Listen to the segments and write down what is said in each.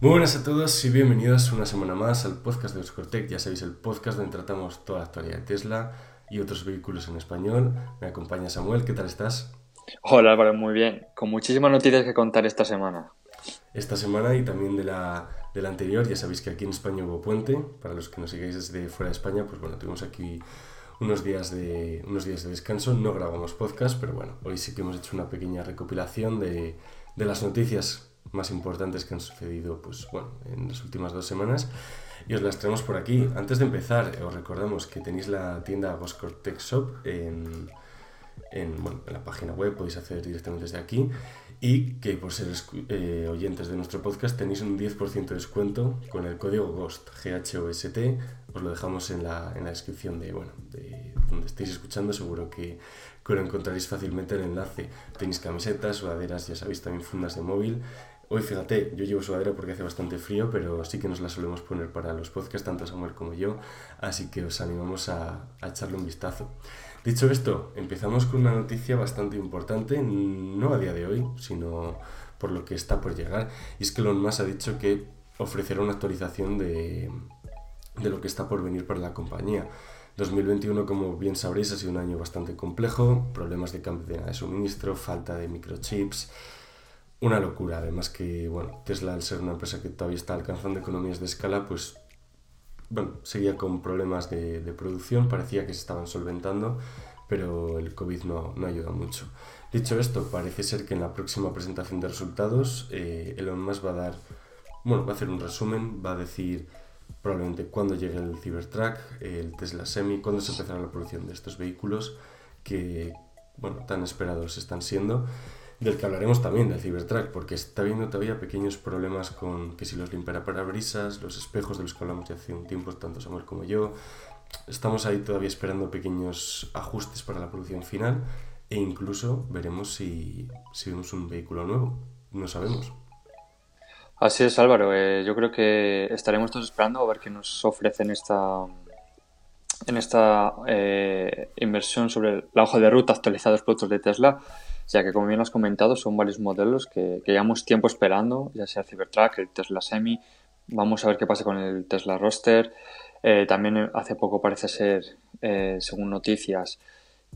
Muy buenas a todos y bienvenidos una semana más al podcast de Oscortec. Ya sabéis, el podcast donde tratamos toda la actualidad de Tesla y otros vehículos en español. Me acompaña Samuel, ¿qué tal estás? Hola Álvaro, muy bien. Con muchísimas noticias que contar esta semana. Esta semana y también de la, de la anterior, ya sabéis que aquí en España hubo puente. Para los que nos sigáis desde fuera de España, pues bueno, tuvimos aquí unos días de, unos días de descanso. No grabamos podcast, pero bueno, hoy sí que hemos hecho una pequeña recopilación de, de las noticias más importantes que han sucedido pues, bueno, en las últimas dos semanas. Y os las traemos por aquí. Antes de empezar, os recordamos que tenéis la tienda Boscore Tech Shop en, en, bueno, en la página web, podéis acceder directamente desde aquí. Y que por ser eh, oyentes de nuestro podcast tenéis un 10% de descuento con el código GHOST, G-H-O-S-T, os lo dejamos en la, en la descripción de, bueno, de donde estéis escuchando, seguro que, que lo encontraréis fácilmente el enlace. Tenéis camisetas, sudaderas, ya sabéis, también fundas de móvil Hoy fíjate, yo llevo sudadera porque hace bastante frío, pero sí que nos la solemos poner para los podcasts, tanto Samuel como yo, así que os animamos a, echarle un vistazo. Dicho esto, empezamos con una noticia bastante importante, no a día de hoy, sino por lo que está por llegar, y es que Elon Musk ha dicho que ofrecerá una actualización de, de lo que está por venir para la compañía. 2021, como bien sabréis, ha sido un año bastante complejo, problemas de cadena de suministro, falta de microchips, una locura. Además que, bueno, Tesla al ser una empresa que todavía está alcanzando economías de escala, pues, bueno, seguía con problemas de, producción, parecía que se estaban solventando, pero el COVID no, no ayuda mucho. Dicho esto, parece ser que en la próxima presentación de resultados, eh, Elon Musk va a dar, bueno, va a hacer un resumen, va a decir probablemente cuándo llegue el Cybertruck, el Tesla Semi, cuándo se empezará la producción de estos vehículos que, bueno, tan esperados están siendo del que hablaremos también, del Cybertruck, porque está habiendo todavía pequeños problemas con que si los limpiará para brisas, los espejos de los que hablamos ya hace un tiempo, tanto Samuel como yo. Estamos ahí todavía esperando pequeños ajustes para la producción final e incluso veremos si, si vemos un vehículo nuevo. No sabemos. Así es, Álvaro. Eh, yo creo que estaremos todos esperando a ver qué nos ofrecen esta, en esta eh, inversión sobre la hoja de ruta actualizada los productos de Tesla ya que como bien has comentado son varios modelos que, llevamos tiempo esperando, ya sea el Cybertruck, el Tesla Semi, vamos a ver qué pasa con el Tesla Roster, eh, también hace poco parece ser, eh, según noticias,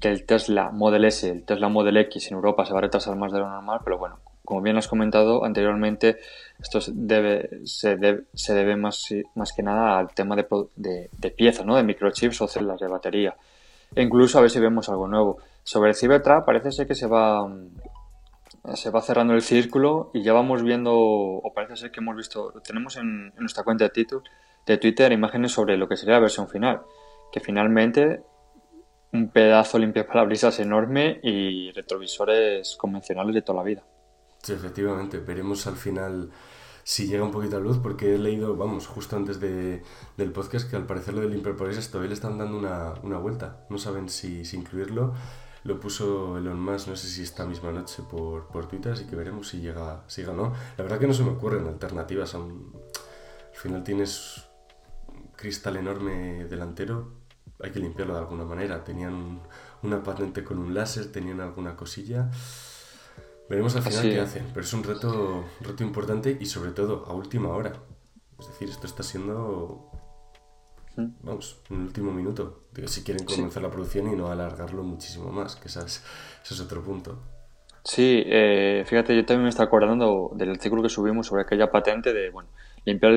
que el Tesla Model S, el Tesla Model X en Europa se va a retrasar más de lo normal, pero bueno, como bien has comentado anteriormente, esto se, debe, se debe más, más que nada al tema de, de, de piezas, ¿no? de microchips o células de batería. E incluso a ver si vemos algo nuevo. Sobre el Cybertruck parece ser que se va, se va cerrando el círculo y ya vamos viendo, o parece ser que hemos visto, tenemos en, nuestra cuenta de, de Twitter imágenes sobre lo que sería la versión final, que finalmente un pedazo limpio para brisas enorme y retrovisores convencionales de toda la vida. Sí, efectivamente, veremos al final si llega un poquito a luz, porque he leído, vamos, justo antes de, del podcast, que al parecer lo del Imperporis todavía le están dando una, una vuelta. No saben si, si, incluirlo. Lo puso Elon Musk, no sé si esta misma noche por, por Twitter, así que veremos si llega, si llega o no. La verdad que no se me ocurren alternativas. al final tienes un cristal enorme delantero, hay que limpiarlo de alguna manera. Tenían una patente con un láser, tenían alguna cosilla. Veremos al final qué hacen, pero es un reto, reto importante y sobre todo a última hora. Es decir, esto está siendo, vamos, un último minuto. Digo, si quieren comenzar la producción y no alargarlo muchísimo más, que ese es, otro punto. Sí, eh, fíjate, yo también me estaba acordando del artículo que subimos sobre aquella patente de, bueno, limpiar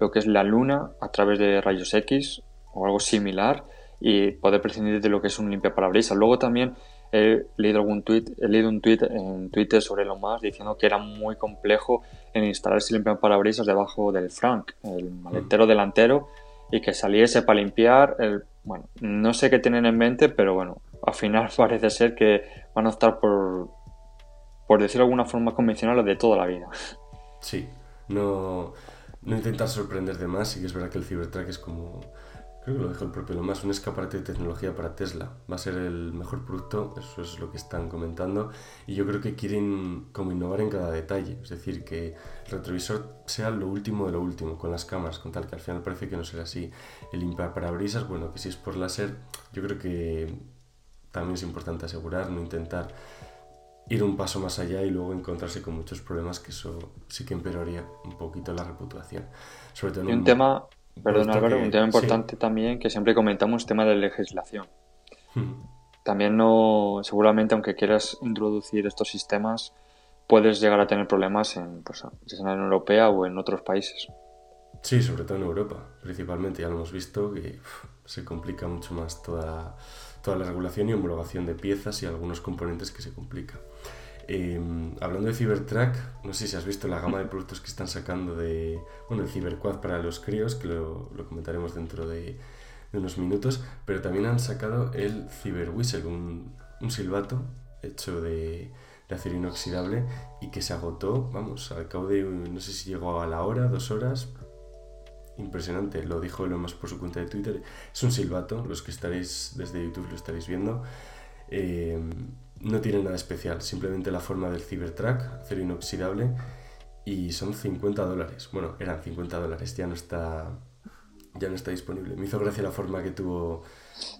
lo que es la luna a través de rayos X o algo similar y poder prescindir de lo que es un limpia parabrisas. Luego también he leído algún tweet, he leído un tweet en Twitter sobre lo más diciendo que era muy complejo en instalar ese limpiaparabrisas debajo del Frank, el maletero delantero, y que saliese para limpiar. El, bueno, no sé qué tienen en mente, pero bueno, al final parece ser que van a optar por, por decirlo de alguna forma convencional, de toda la vida. Sí, no, no intentar sorprender de más, y que es verdad que el Cybertruck es como creo que lo dijo el propio Lomas, un escaparate de tecnología para Tesla. Va a ser el mejor producto, eso es lo que están comentando. Y yo creo que quieren como innovar en cada detalle. Es decir, que el retrovisor sea lo último de lo último con las cámaras, con tal que al final parece que no será así. El brisas, bueno, que si es por láser, yo creo que también es importante asegurar, no intentar ir un paso más allá y luego encontrarse con muchos problemas que eso sí que empeoraría un poquito la reputación. Sobre todo y un, tema, perdón Álvaro, un tema importante también que siempre comentamos, tema de legislación. También no, seguramente aunque quieras introducir estos sistemas, puedes llegar a tener problemas en, pues, en la Unión Europea o en otros países. Sí, sobre todo en Europa, principalmente. Ya lo hemos visto que se complica mucho más toda, toda la regulación y homologación de piezas y algunos componentes que se complica. Em, hablando de Cybertruck, no sé si has visto la gama de productos que están sacando de, bueno, el Cyberquad para los críos, que lo, comentaremos dentro de, unos minutos, pero también han sacado el Cyberwhistle, un, un silbato hecho de, de acero inoxidable y que se agotó, vamos, al cabo de, no sé si llegó a la hora, dos horas, impresionante, lo dijo Elon Musk por su cuenta de Twitter. Es un silbato, los que estaréis desde YouTube lo estaréis viendo. Eh, no tiene nada especial, simplemente la forma del Cybertruck, acero inoxidable, y son 50 dólares. Bueno, eran 50 dólares, ya no está ya no está disponible. Me hizo gracia la forma que tuvo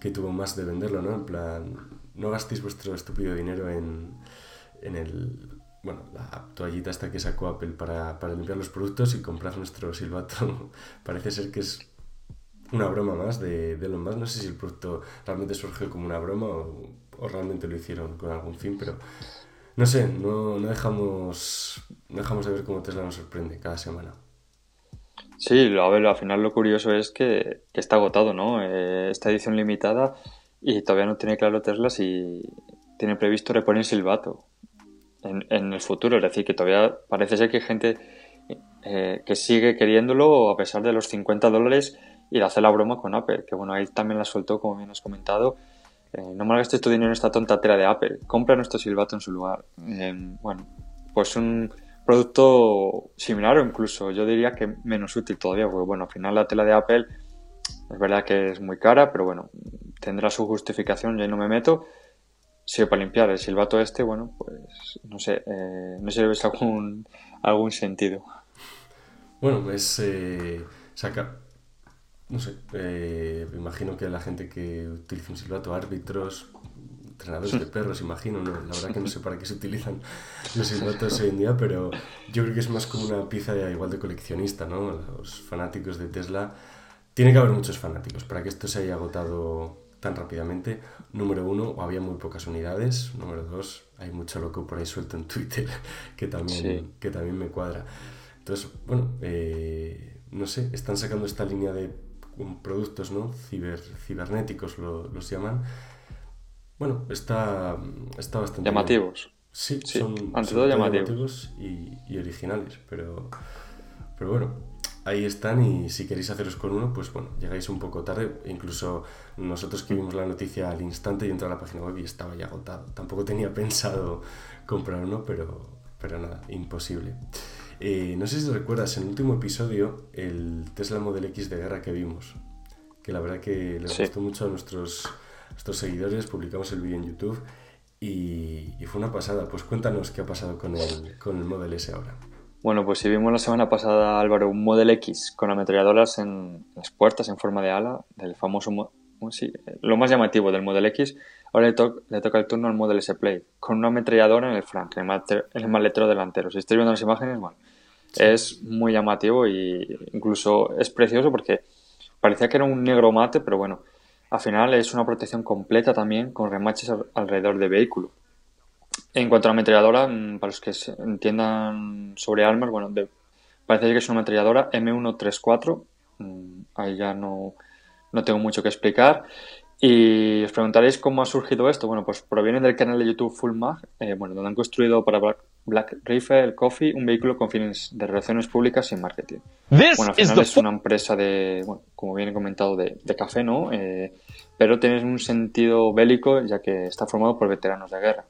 que tuvo más de venderlo, ¿no? En plan, no gastéis vuestro estúpido dinero en, en el bueno, la toallita hasta que sacó Apple para, para limpiar los productos y comprar nuestro silbato. Parece ser que es una broma más de, de Elon Musk. No sé si el producto realmente surgió como una broma o, o realmente lo hicieron con algún fin, pero no sé, no, no, dejamos, no dejamos de ver cómo Tesla nos sorprende cada semana. Sí, a ver, al final lo curioso es que, que está agotado, ¿no? Eh, esta edición limitada y todavía no tiene claro Tesla si tiene previsto reponer silbato en, el futuro. Es decir, que todavía parece ser que hay gente eh, que sigue queriéndolo a pesar de los 50 dólares y de hacer la broma con Apple. Que bueno, ahí también la soltó, como bien has comentado. Eh, no malgastes tu dinero en esta tonta tela de Apple. Compra nuestro silbato en su lugar. Eh, bueno, pues un producto similar o incluso yo diría que menos útil todavía, porque bueno, al final la tela de Apple es verdad que es muy cara, pero bueno, tendrá su justificación, yo no me meto. Sí, para limpiar el silbato este, bueno, pues no sé, eh, no sé si ves algún, sentido. Bueno, es eh, saca, no sé, eh, me imagino que la gente que utiliza un silbato, árbitros, entrenadores de perros, imagino, ¿no? la verdad que no sé para qué se utilizan los silbatos hoy en día, pero yo creo que es más como una pieza igual de coleccionista, ¿no? Los fanáticos de Tesla, tiene que haber muchos fanáticos para que esto se haya agotado tan rápidamente. Número uno, había muy pocas unidades. Número dos, hay mucho loco por ahí suelto en Twitter que también, que también me cuadra. Entonces, bueno, eh, no sé, están sacando esta línea de productos, ¿no? Ciber, cibernéticos lo, los llaman. Bueno, está, está bastante... Llamativos. Sí, son, ante todo llamativos, y, y, originales, pero, pero bueno, ahí están y si queréis haceros con uno, pues bueno, llegáis un poco tarde. Incluso nosotros que vimos la noticia al instante y entré a la página web y estaba ya agotado. Tampoco tenía pensado comprar uno, pero, pero nada, imposible. Eh, no sé si recuerdas, en el último episodio, el Tesla Model X de guerra que vimos, que la verdad que les gustó mucho a nuestros, nuestros seguidores, publicamos el vídeo en YouTube y, y, fue una pasada. Pues cuéntanos qué ha pasado con el, con el Model S ahora. Bueno, pues si vimos la semana pasada, Álvaro, un Model X con ametralladoras en las puertas en forma de ala, del famoso, sí, lo más llamativo del Model X, ahora le, toca el turno al Model S Play, con una ametralladora en el flanco, en el, maletero delantero. Si estáis viendo las imágenes, bueno, es muy llamativo e incluso es precioso porque parecía que era un negro mate, pero bueno, al final es una protección completa también con remaches alrededor del vehículo. En cuanto a la ametralladora, mm, para los que entiendan sobre armas, bueno, parece que es una ametralladora M134. Mm, ahí ya no, no tengo mucho que explicar. Y os preguntaréis cómo ha surgido esto. Bueno, pues proviene del canal de YouTube Full Mag, eh, bueno, donde han construido para Black, Rifle Coffee un vehículo con fines de relaciones públicas y marketing. bueno, al final es una empresa de, bueno, como bien he comentado, de, de café, ¿no? Eh, pero tiene un sentido bélico, ya que está formado por veteranos de guerra.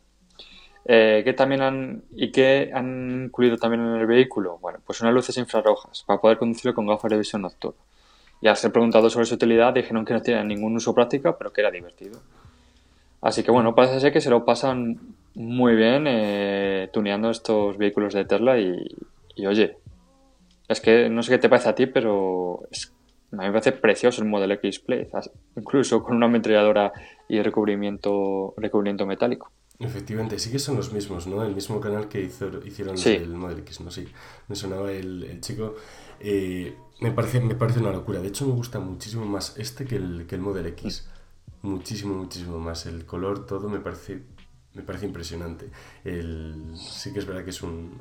Eh, ¿Qué también han y qué han incluido también en el vehículo? Bueno, pues unas luces infrarrojas para poder conducirlo con gafas de visión nocturna. Y al ser preguntado sobre su utilidad dijeron que no tiene ningún uso práctico, pero que era divertido. Así que bueno, parece ser que se lo pasan muy bien eh, tuneando estos vehículos de Tesla y, oye, es que no sé qué te parece a ti, pero a mí me parece precioso el Model X Play, incluso con una ametralladora y recubrimiento, recubrimiento metálico. Efectivamente, sí que son los mismos, ¿no? El mismo canal que hizo, hicieron el Model X, ¿no? Sí, me sonaba el, chico. Eh, me, parece, me parece una locura. De hecho, me gusta muchísimo más este que el, que el Model X. Muchísimo, muchísimo más. El color, todo me parece, me parece impresionante. El, sí que es verdad que es un,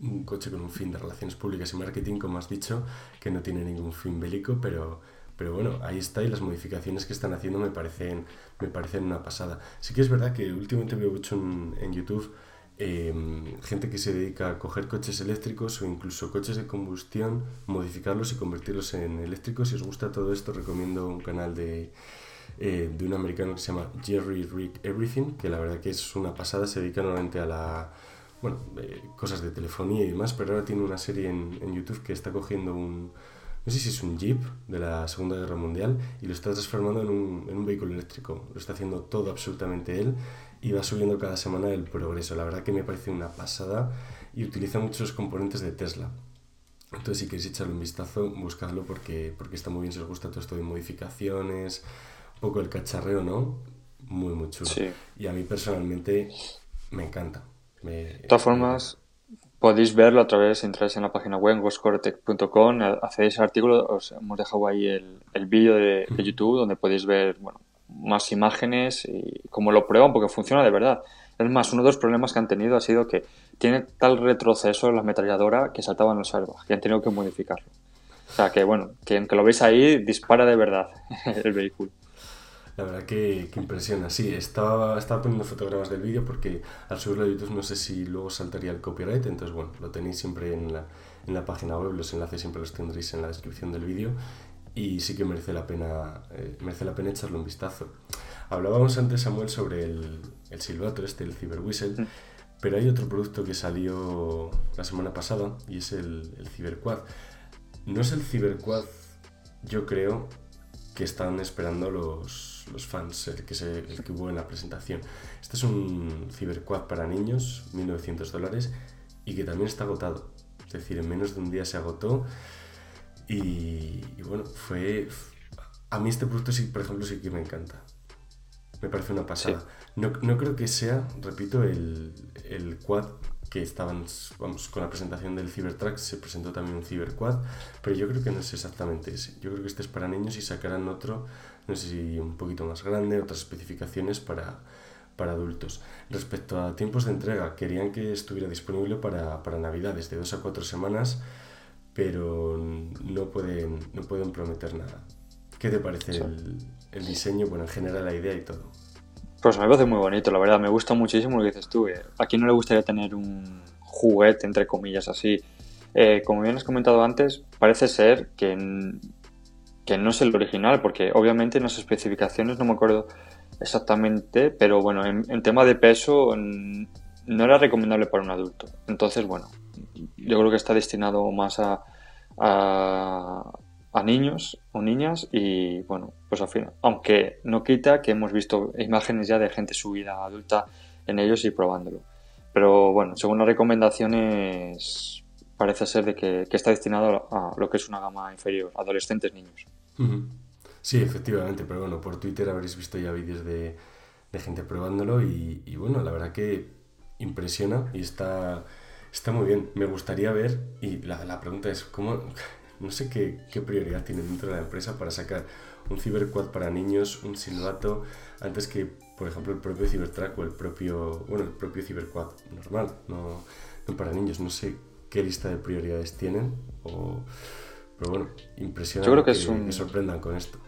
un coche con un fin de relaciones públicas y marketing, como has dicho, que no tiene ningún fin bélico, pero pero bueno, ahí está y las modificaciones que están haciendo me parecen, me parecen una pasada. Sí que es verdad que últimamente veo mucho en, YouTube em, gente que se dedica a coger coches eléctricos o incluso coches de combustión, modificarlos y convertirlos en eléctricos. Si os gusta todo esto, recomiendo un canal de, eh, de un americano que se llama Jerry Rick Everything, que la verdad que es una pasada, se dedica normalmente a la... Bueno, eh, cosas de telefonía y demás, pero ahora tiene una serie en, en YouTube que está cogiendo un, no sé si es un Jeep de la Segunda Guerra Mundial y lo está transformando en un, en un vehículo eléctrico. Lo está haciendo todo absolutamente él y va subiendo cada semana el progreso. La verdad que me parece una pasada y utiliza muchos componentes de Tesla. Entonces, si queréis echarle un vistazo, buscadlo porque, porque está muy bien, si os gusta todo esto de modificaciones, un poco el cacharreo, ¿no? Muy, muy chulo. Y a mí personalmente me encanta. de todas formas, Podéis verlo a través, entráis en la página web, goscortec.com, accedéis al artículo, os hemos dejado ahí el, el vídeo de, YouTube donde podéis ver bueno, más imágenes y cómo lo prueban, porque funciona de verdad. Es más, uno de los problemas que han tenido ha sido que tiene tal retroceso la ametralladora que saltaban los airbags y han tenido que modificarlo. O sea que, bueno, que aunque lo veis ahí, dispara de verdad el vehículo. La verdad que, que impresiona. Sí, estaba, estaba poniendo fotogramas del vídeo porque al subirlo a YouTube no sé si luego saltaría el copyright, entonces bueno, lo tenéis siempre en la, en la página web, los enlaces siempre los tendréis en la descripción del vídeo y sí que merece la pena, eh, merece la pena echarle un vistazo. Hablábamos antes, Samuel, sobre el, el silbato este, el Cyber Whistle, mm. pero hay otro producto que salió la semana pasada y es el, el CyberQuad. No es el CyberQuad, yo creo, que están esperando los, los fans, el que, se, el que hubo en la presentación. Este es un Cyberquad para niños, 1900 dólares, y que también está agotado. Es decir, en menos de un día se agotó. Y, bueno, fue. A mí este producto, sí, por ejemplo, sí que me encanta. Me parece una pasada. No, no, creo que sea, repito, el, el quad que estaban, vamos, con la presentación del Cybertruck se presentó también un Cyberquad, pero yo creo que no es exactamente ese. Yo creo que este es para niños y sacarán otro, no sé si un poquito más grande, otras especificaciones para, para adultos. Respecto a tiempos de entrega, querían que estuviera disponible para, para Navidades, de dos a cuatro semanas, pero no pueden, no pueden prometer nada. ¿Qué te parece el, el diseño? Bueno, en general la idea y todo. Pues me parece muy bonito, la verdad. Me gusta muchísimo lo que dices tú. Eh. ¿A quién no le gustaría tener un juguete, entre comillas, así? Eh, como bien has comentado antes, parece ser que, que no es el original, porque obviamente en las especificaciones no me acuerdo exactamente, pero bueno, en, tema de peso no era recomendable para un adulto. Entonces, bueno, yo creo que está destinado más a, a niños o niñas y bueno, pues al final, aunque no quita que hemos visto imágenes ya de gente subida adulta en ellos y probándolo. Pero bueno, según las recomendaciones parece ser de que, está destinado a lo que es una gama inferior, adolescentes, niños. Sí, efectivamente, pero bueno, por Twitter habréis visto ya vídeos de, gente probándolo y, bueno, la verdad que impresiona y está, está muy bien. Me gustaría ver, y la, la pregunta es, ¿cómo, no sé qué, qué, prioridad tiene dentro de la empresa para sacar un Cyberquad para niños, un silbato, antes que, por ejemplo, el propio Cybertruck o el propio, bueno, el propio Cyberquad normal, no, no para niños. No sé qué lista de prioridades tienen, o, pero bueno, impresionante que, que, me sorprendan con esto.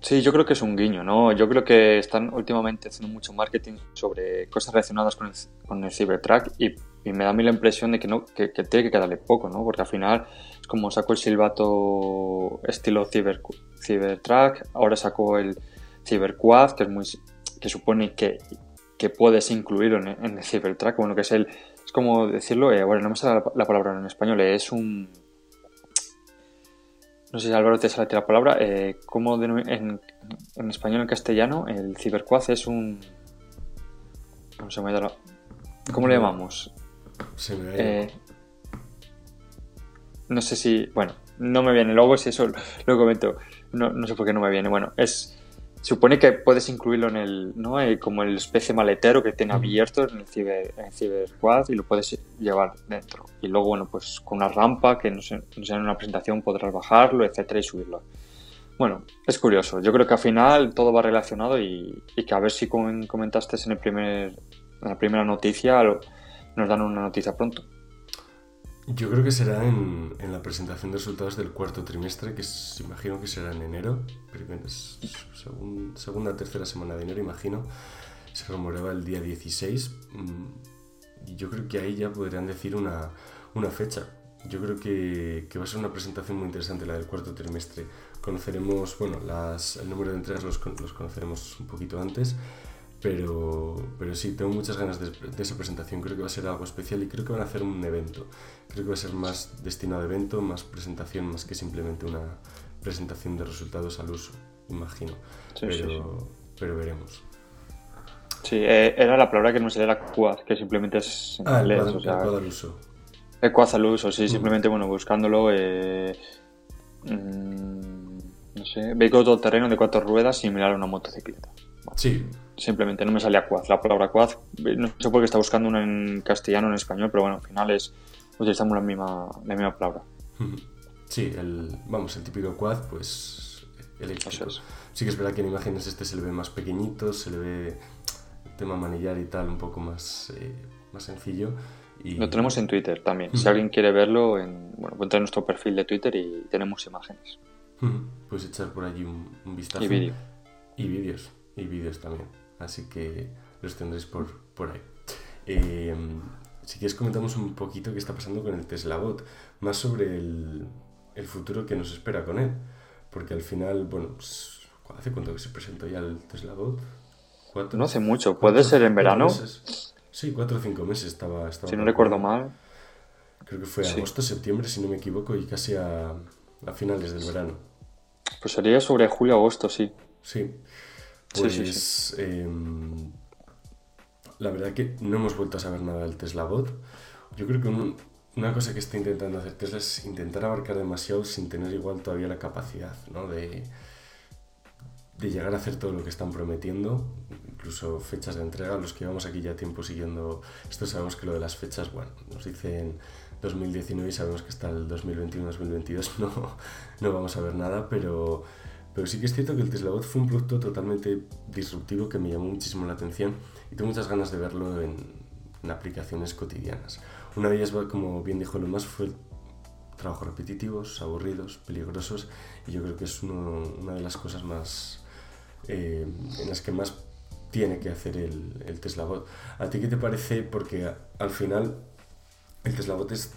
Sí, yo creo que es un guiño, ¿no? Yo creo que están últimamente haciendo mucho marketing sobre cosas relacionadas con el, con el Cybertruck y, y, me da a mí la impresión de que, no, que, que, tiene que quedarle poco, ¿no? Porque al final es como sacó el silbato estilo Cyber, Cybertruck, ahora sacó el Cyberquad, que es muy que supone que, que puedes incluirlo en, en, el Cybertruck, bueno, que es el, es como decirlo, eh, bueno, no me sale la, la palabra en español, es un no sé si Álvaro te sale la palabra, eh, ¿cómo en, en, español, en castellano, el cibercuaz es un... No se me ha ¿Cómo le llamamos? Se me eh, no sé si... Bueno, no me viene. Luego si eso lo comento. No, no sé por qué no me viene. Bueno, es... supone que puedes incluirlo en el, ¿no? Eh, como el especie maletero que tiene abierto en el, ciber, en el CyberQuad y lo puedes llevar dentro. Y luego, bueno, pues con una rampa que no sé, no sé, en una presentación podrás bajarlo, etcétera, y subirlo. Bueno, es curioso. Yo creo que al final todo va relacionado y, y que a ver si comentaste en, el primer, en la primera noticia nos dan una noticia pronto. Yo creo que será en, en, la presentación de resultados del cuarto trimestre, que imagino que será en enero, segun, segunda, tercera semana de enero, imagino. Se rumoreaba el día 16. Mm, y yo creo que ahí ya podrían decir una, una fecha. Yo creo que, que, va a ser una presentación muy interesante la del cuarto trimestre. Conoceremos, bueno, las, el número de entregas los, los conoceremos un poquito antes pero, pero sí, tengo muchas ganas de, esa presentación. Creo que va a ser algo especial y creo que van a hacer un evento. Creo que va a ser más destinado a evento, más presentación, más que simplemente una presentación de resultados al uso, imagino. pero, pero veremos. Sí, eh, era la palabra que no sería la quad, que simplemente es ah. El o sea, al uso. El quad al uso, sí, simplemente, bueno, buscándolo. Eh, mmm, no sé, vehículo terreno de cuatro ruedas similar a una motocicleta. Sí, simplemente no me salía quad. La palabra quad, no sé por qué está buscando una en castellano o en español, pero bueno, al final es, utilizamos la misma, la misma palabra. Sí, el, vamos, el típico quad, pues eléctrico. Sí que es verdad que en imágenes este se le ve más pequeñito, se le ve el tema manillar y tal un poco más, eh, más sencillo. Y... Lo tenemos en Twitter también. Si alguien quiere verlo, en, bueno, entra en nuestro perfil de Twitter y tenemos imágenes. Puedes echar por allí un, un vistazo. Y vídeos. Y vídeos. Y vídeos también así que los tendréis por, por ahí. Eh, si quieres comentamos un poquito qué está pasando con el Tesla Bot, más sobre el, el futuro que nos espera con él, porque al final, bueno, pues, ¿hace cuánto que se presentó ya el Tesla Bot? no hace mucho, puede ser en verano. Sí, cuatro o cinco meses estaba. estaba si no recuerdo mal. Creo que fue agosto, septiembre, si no me equivoco, y casi a, a finales del verano. Pues sería sobre julio-agosto, sí. Sí. Pues em, la verdad que no hemos vuelto a saber nada del Tesla Bot. Yo creo que una cosa que está intentando hacer Tesla es intentar abarcar demasiado sin tener igual todavía la capacidad ¿no? de, de llegar a hacer todo lo que están prometiendo, incluso fechas de entrega. Los que llevamos aquí ya tiempo siguiendo esto sabemos que lo de las fechas, bueno, nos dicen 2019 y sabemos que hasta el 2021-2022 no, no vamos a ver nada, pero pero sí que es cierto que el Tesla Bot fue un producto totalmente disruptivo que me llamó muchísimo la atención y tengo muchas ganas de verlo en, aplicaciones cotidianas. Una de ellas, como bien dijo más fue trabajos repetitivos, aburridos, peligrosos y yo creo que es una de las cosas más eh, en las que más tiene que hacer el, el Tesla Bot. ¿A ti qué te parece? Porque al final el Tesla Bot es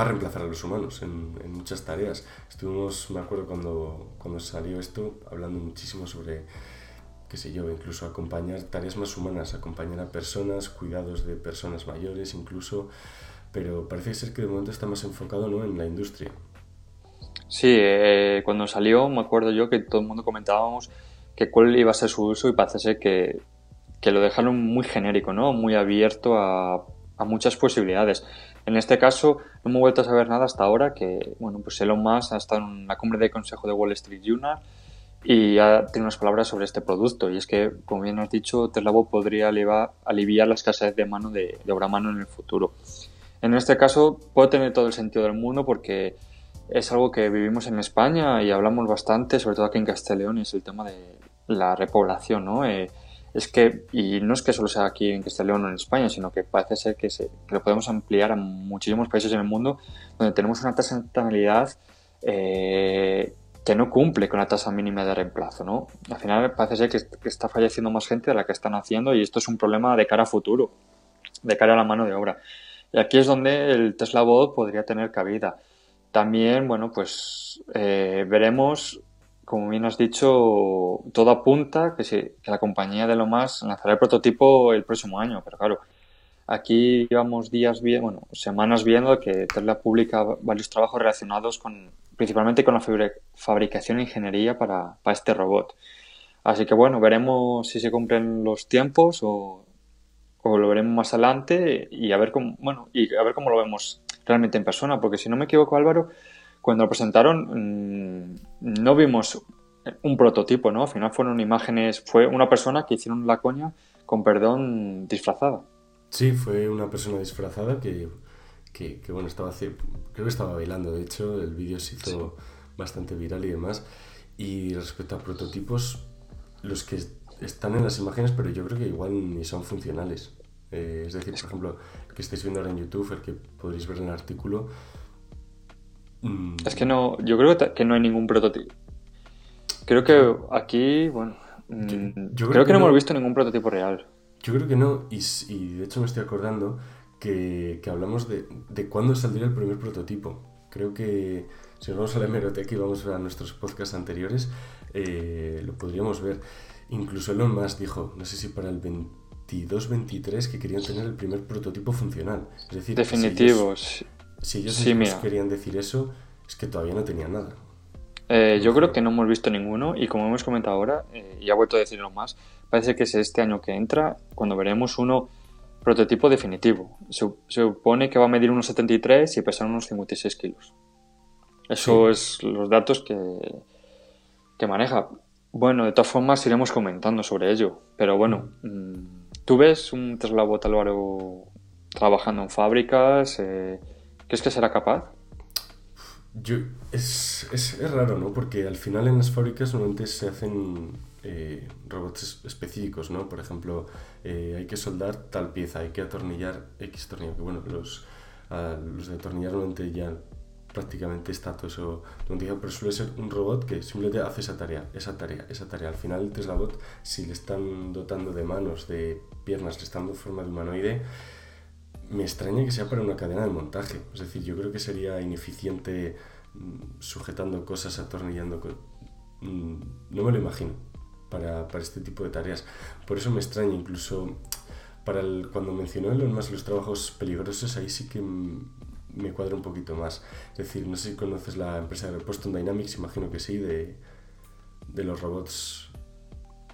va a reemplazar a los humanos en, en, muchas tareas. Estuvimos, me acuerdo cuando, cuando salió esto, hablando muchísimo sobre, qué sé yo, incluso acompañar tareas más humanas, acompañar a personas, cuidados de personas mayores incluso, pero parece ser que de momento está más enfocado ¿no? en la industria. Sí, eh, cuando salió me acuerdo yo que todo el mundo comentábamos que cuál iba a ser su uso y parece ser que, que lo dejaron muy genérico, ¿no? muy abierto a, a muchas posibilidades. En este caso, no hemos vuelto a saber nada hasta ahora, que bueno, pues Elon Musk ha estado en la cumbre de consejo de Wall Street Journal y ha tenido unas palabras sobre este producto. Y es que, como bien has dicho, Tesla podría aliviar, la escasez de mano de, obra mano en el futuro. En este caso puede tener todo el sentido del mundo porque es algo que vivimos en España y hablamos bastante, sobre todo aquí en Castellón, y es el tema de la repoblación, ¿no? Eh, es que, y no es que solo sea aquí en Castellón o en España, sino que parece ser que, se, lo podemos ampliar a muchísimos países en el mundo donde tenemos una tasa de natalidad eh, que no cumple con la tasa mínima de reemplazo, ¿no? Al final parece ser que, está falleciendo más gente de la que están haciendo y esto es un problema de cara a futuro, de cara a la mano de obra. Y aquí es donde el Tesla Bot podría tener cabida. También, bueno, pues eh, veremos como bien has dicho, todo apunta que, que la compañía de lo más lanzará el prototipo el próximo año, pero claro, aquí llevamos días, bien, bueno, semanas viendo que Tesla publica varios trabajos relacionados con, principalmente con la fabricación e ingeniería para, para este robot. Así que bueno, veremos si se cumplen los tiempos o, o, lo veremos más adelante y a ver cómo, bueno, y a ver cómo lo vemos realmente en persona, porque si no me equivoco, Álvaro, cuando lo presentaron mm, no vimos un prototipo, ¿no? Al final fueron imágenes, fue una persona que hicieron la coña, con perdón, disfrazada. Sí, fue una persona disfrazada que, que, bueno, estaba, creo que estaba bailando, de hecho, el vídeo se hizo bastante viral y demás. Y respecto a prototipos, los que están en las imágenes, pero yo creo que igual ni son funcionales. Eh, es decir, por ejemplo, el que estáis viendo ahora en YouTube, el que podréis ver en el artículo. Mm, es que no, yo creo que no hay ningún prototipo. Creo que aquí, bueno, mm, creo, que, no hemos visto ningún prototipo real. Yo creo que no, y, y de hecho me estoy acordando que, que hablamos de, de, cuándo saldría el primer prototipo. Creo que si nos vamos a la hemeroteca y vamos a nuestros podcasts anteriores, eh, lo podríamos ver. Incluso Elon Musk dijo, no sé si para el 22-23, que querían tener el primer prototipo funcional. Es decir, definitivos. Si ellos, si ellos querían decir eso, es que todavía no tenían nada. Eh, yo creo que no hemos visto ninguno y como hemos comentado ahora, eh, y ha vuelto a decirlo más, parece que es este año que entra cuando veremos uno prototipo definitivo. Se, supone que va a medir unos 73 y pesar unos 56 kilos. Eso es los datos que, que maneja. Bueno, de todas formas iremos comentando sobre ello. Pero bueno, mm, ¿tú ves un Tesla Bot Álvaro trabajando en fábricas? Eh, ¿Crees que será capaz? Yo, es, es, es, raro, ¿no? Porque al final en las fábricas normalmente se hacen eh, robots específicos, ¿no? Por ejemplo, eh, hay que soldar tal pieza, hay que atornillar X tornillo. Que bueno, los, los de atornillar normalmente ya prácticamente está todo eso pero suele ser un robot que simplemente hace esa tarea, esa tarea, esa tarea. Al final el Tesla Bot, si le están dotando de manos, de piernas, le están dando forma de humanoide, me extraña que sea para una cadena de montaje. Es decir, yo creo que sería ineficiente mm, sujetando cosas, atornillando. Mm, no me lo imagino para, para, este tipo de tareas. Por eso me extraña, incluso para el, cuando mencionó Elon Musk los trabajos peligrosos, ahí sí que me cuadra un poquito más. Es decir, no sé si conoces la empresa de Boston Dynamics, imagino que sí, de, de los robots.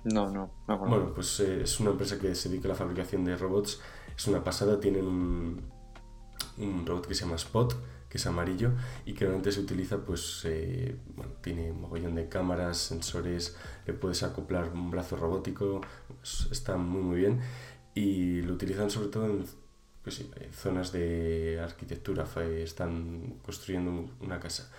No, no, no. Bueno, pues eh, es una empresa que se dedica a la fabricación de robots es una pasada, tienen un, robot que se llama Spot, que es amarillo y que realmente se utiliza, pues, eh, bueno, tiene un mogollón de cámaras, sensores, le puedes acoplar un brazo robótico, pues, está muy muy bien y lo utilizan sobre todo en pues, zonas de arquitectura, están construyendo una casa.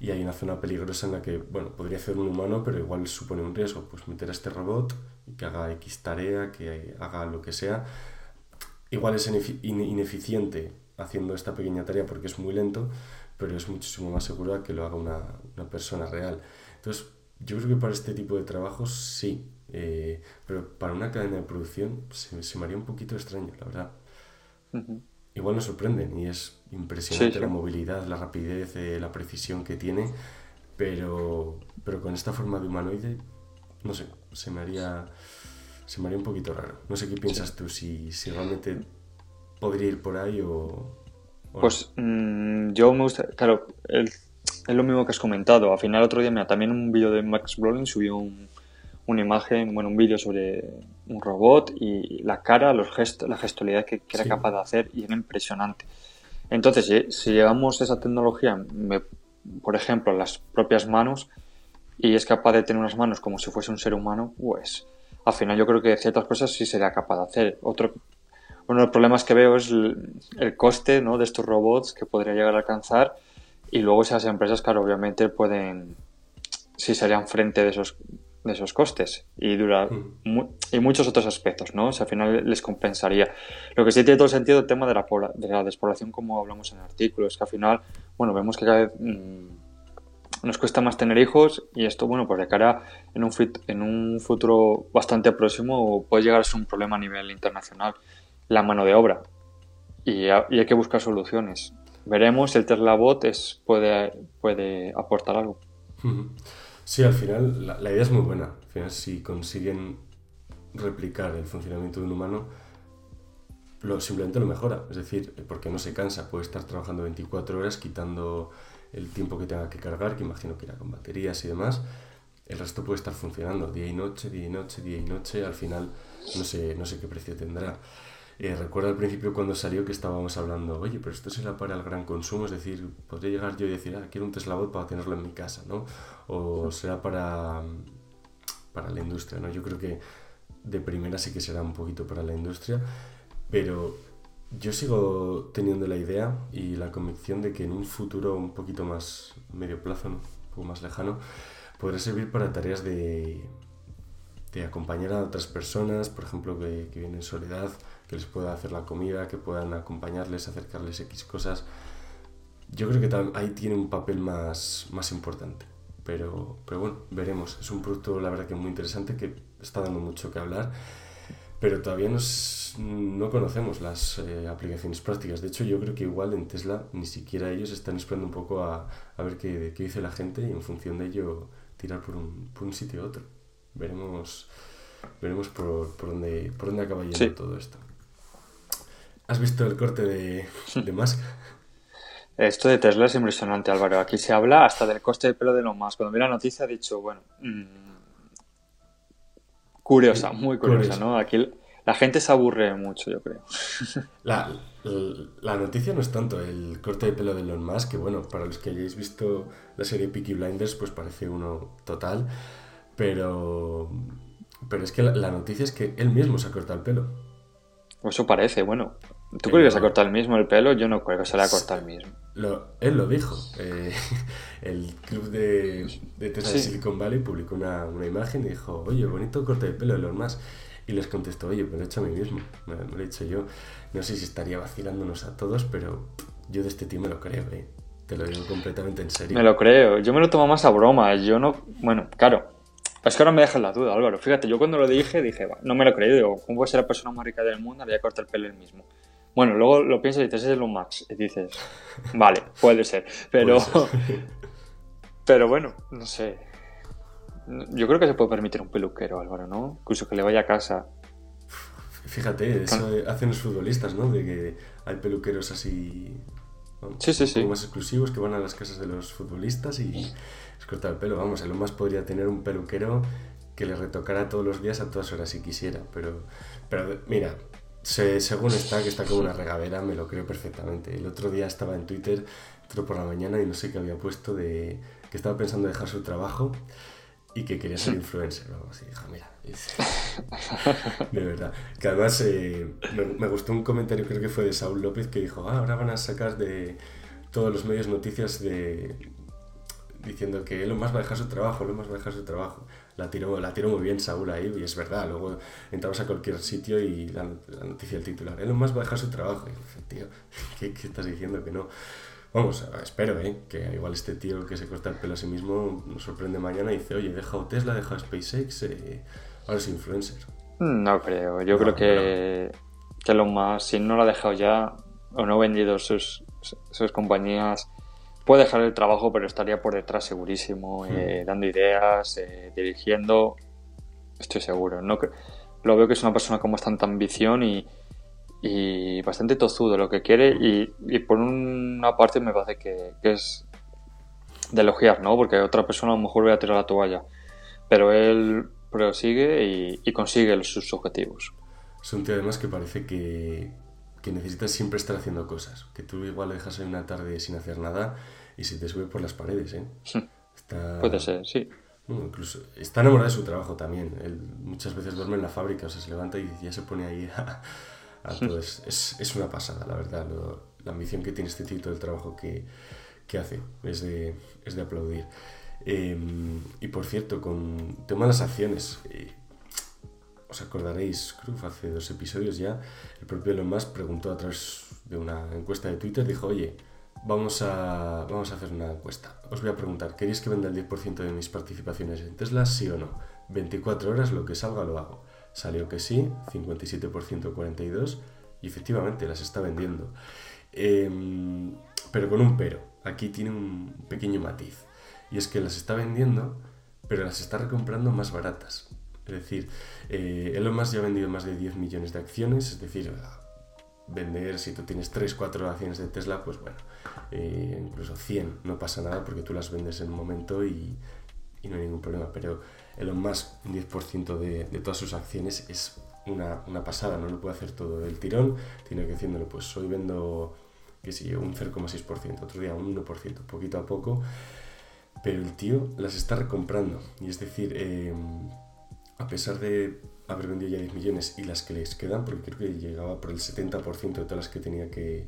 Y hay una zona peligrosa en la que, bueno, podría ser un humano, pero igual supone un riesgo, pues meter a este robot que haga X tarea, que haga lo que sea, igual es ineficiente haciendo esta pequeña tarea porque es muy lento, pero es muchísimo más seguro que lo haga una, una persona real. Entonces, yo creo que para este tipo de trabajos sí, eh, pero para una cadena de producción se, se, me haría un poquito extraño, la verdad. Igual nos sorprenden y es impresionante la movilidad, la rapidez, eh, la precisión que tiene, pero, pero con esta forma de humanoide, no sé, se me haría se me haría un poquito raro. No sé qué piensas tú, si, si, realmente podría ir por ahí o... pues mmm, yo me gusta, claro, es lo mismo que has comentado. Al final otro día, mira, también un vídeo de Max Brolin subió un, una imagen, bueno, un vídeo sobre un robot y la cara, los gestos, la gestualidad que, era capaz de hacer y era impresionante. Entonces, si, si llevamos esa tecnología, por ejemplo, las propias manos, y es capaz de tener unas manos como si fuese un ser humano, pues al final yo creo que ciertas cosas sí sería capaz de hacer. Otro, uno de los problemas que veo es el, coste ¿no? de estos robots que podría llegar a alcanzar y luego esas empresas, claro, obviamente pueden, sí serían frente de esos, de esos costes y, dura, mm. y muchos otros aspectos, ¿no? O sea, al final les compensaría. Lo que sí tiene todo el sentido el tema de la, de la despoblación, como hablamos en el artículo, es que al final, bueno, vemos que cada vez... Mm, nos cuesta más tener hijos y esto, bueno, pues de cara en un, en un futuro bastante próximo puede llegar a ser un problema a nivel internacional, la mano de obra. Y, hay que buscar soluciones. Veremos si el Tesla Bot es, puede, puede aportar algo. Sí, al final la, idea es muy buena. Al final, si consiguen replicar el funcionamiento de un humano, lo, simplemente lo mejora. Es decir, porque no se cansa, puede estar trabajando 24 horas quitando el tiempo que tenga que cargar, que imagino que irá con baterías y demás. El resto puede estar funcionando día y noche, día y noche, día y noche. Al final no sé, no sé qué precio tendrá. Eh, recuerdo al principio cuando salió que estábamos hablando, oye, pero esto será para el gran consumo, es decir, podría llegar yo y decir, ah, quiero un Tesla Bot para tenerlo en mi casa, ¿no? O será para, para la industria, ¿no? Yo creo que de primera sí que será un poquito para la industria, pero yo sigo teniendo la idea y la convicción de que en un futuro un poquito más medio plazo, ¿no? un poco más lejano, podrá servir para tareas de, de acompañar a otras personas, por ejemplo, que, que vienen en soledad, que les pueda hacer la comida, que puedan acompañarles, acercarles X cosas. Yo creo que ahí tiene un papel más, más importante. Pero, pero bueno, veremos. Es un producto, la verdad, que muy interesante, que está dando mucho que hablar, pero todavía no conocemos las eh, aplicaciones prácticas. De hecho, yo creo que igual en Tesla ni siquiera ellos están esperando un poco a, a ver qué, qué, dice la gente y en función de ello tirar por un, por un sitio u otro. Veremos, veremos por, por, dónde, por dónde acaba yendo todo esto. ¿Has visto el corte de, de Musk? Esto de Tesla es impresionante, Álvaro. Aquí se habla hasta del coste del pelo de Elon Musk. Cuando vi la noticia he dicho, bueno, mmm, curiosa, muy curiosa, ¿no? Aquí la gente se aburre mucho, yo creo. La, la, noticia no es tanto el corte de pelo de Elon Musk, que bueno, para los que hayáis visto la serie Peaky Blinders, pues parece uno total, pero, pero es que la, la noticia es que él mismo se ha cortado el pelo. Eso parece, bueno. ¿Tú crees que se ha cortado el mismo el pelo? Yo no creo que se le ha cortado el mismo. Lo, él lo dijo. Eh, el club de, de Tesla de Silicon Valley publicó una, una, imagen y dijo, oye, bonito corte de pelo de los más. Y les contestó, oye, pues lo he hecho a mí mismo. Me, lo he hecho yo. No sé si estaría vacilándonos a todos, pero yo de este tío me lo creo, ¿eh? Te lo digo completamente en serio. Me lo creo. Yo me lo tomo más a broma. Yo no... Bueno, claro, es que ahora me dejas la duda, Álvaro. Fíjate, yo cuando lo dije, dije, no me lo creí. Digo, ¿cómo puede ser la persona más rica del mundo? Le voy a cortar el pelo él mismo. Bueno, luego lo piensas y dices, es Elon Max. Y dices, vale, puede ser. Pero, pero bueno, no sé. Yo creo que se puede permitir un peluquero, Álvaro, ¿no? Incluso que le vaya a casa. Fíjate, eso hacen los futbolistas, ¿no? De que hay peluqueros así. sí, sí, sí. Más exclusivos que van a las casas de los futbolistas y es cortar el pelo. Vamos, Elon más podría tener un peluquero que le retocara todos los días a todas horas si quisiera. Pero, pero mira, según está, que está como una regadera, me lo creo perfectamente. El otro día estaba en Twitter, entró por la mañana y no sé qué había puesto de que estaba pensando dejar su trabajo y que quería ser influencer. Vamos, y dijo, mira, de verdad. Que además eh, me, me, gustó un comentario, creo que fue de Saúl López, que dijo, ah, ahora van a sacar de todos los medios noticias de, diciendo que Elon Musk va a dejar su trabajo, Elon Musk va a dejar su trabajo. La tiró, la tiró muy bien Saúl ahí y es verdad. Luego entramos a cualquier sitio y la, noticia del titular, Elon Musk va a dejar su trabajo. Y dije, tío, ¿qué, ¿qué, estás diciendo que no? Vamos, espero, ¿eh? Que igual este tío que se corta el pelo a sí mismo nos sorprende mañana y dice, oye, he dejado Tesla, he dejado SpaceX, eh, ahora es influencer. No creo, yo creo que, que Elon Musk, si no lo ha dejado ya o no ha vendido sus, sus compañías puede dejar el trabajo, pero estaría por detrás segurísimo, hmm. eh, dando ideas, eh, dirigiendo. Estoy seguro. No, lo veo que es una persona con bastante ambición y, y bastante tozudo lo que quiere. Y, y por una parte me parece que, que, es de elogiar, ¿no? Porque otra persona a lo mejor voy a tirar la toalla. Pero él prosigue y, y consigue sus objetivos. Es un tío además que parece que, que necesitas siempre estar haciendo cosas. Que tú igual dejas ahí una tarde sin hacer nada y se te sube por las paredes, ¿eh? Puede ser, sí. incluso está enamorado de su trabajo también. Él muchas veces duerme en la fábrica, o sea, se levanta y ya se pone ahí a, todo. Es, es, una pasada, la verdad, la ambición que tiene este tipo del trabajo que, que hace. Es de, es de aplaudir. Em, y por cierto, con tema de las acciones, eh, os acordaréis, creo hace dos episodios ya, el propio Elon Musk preguntó a través de una encuesta de Twitter, dijo, oye, Vamos a, vamos a hacer una encuesta. Os voy a preguntar, ¿queréis que venda el 10% de mis participaciones en Tesla? Sí o no. 24 horas, lo que salga lo hago. Salió que sí, 57% 42%, y efectivamente las está vendiendo. Em, pero con un pero. Aquí tiene un pequeño matiz. Y es que las está vendiendo, pero las está recomprando más baratas. Es decir, eh, Elon Musk ya ha vendido más de 10 millones de acciones, es decir, vender, si tú tienes 3, 4 acciones de Tesla, pues bueno, eh, incluso 100, no pasa nada porque tú las vendes en un momento y, no hay ningún problema. Pero Elon Musk, un 10% de, de, todas sus acciones es una, una, pasada, no lo puede hacer todo del tirón, tiene que diciéndole, pues hoy vendo, qué sé yo, un 0,6%, otro día un 1%, poquito a poco, pero el tío las está recomprando, y es decir, em, a pesar de haber vendido ya 10 millones y las que les quedan, porque creo que llegaba por el 70% de todas las que tenía que,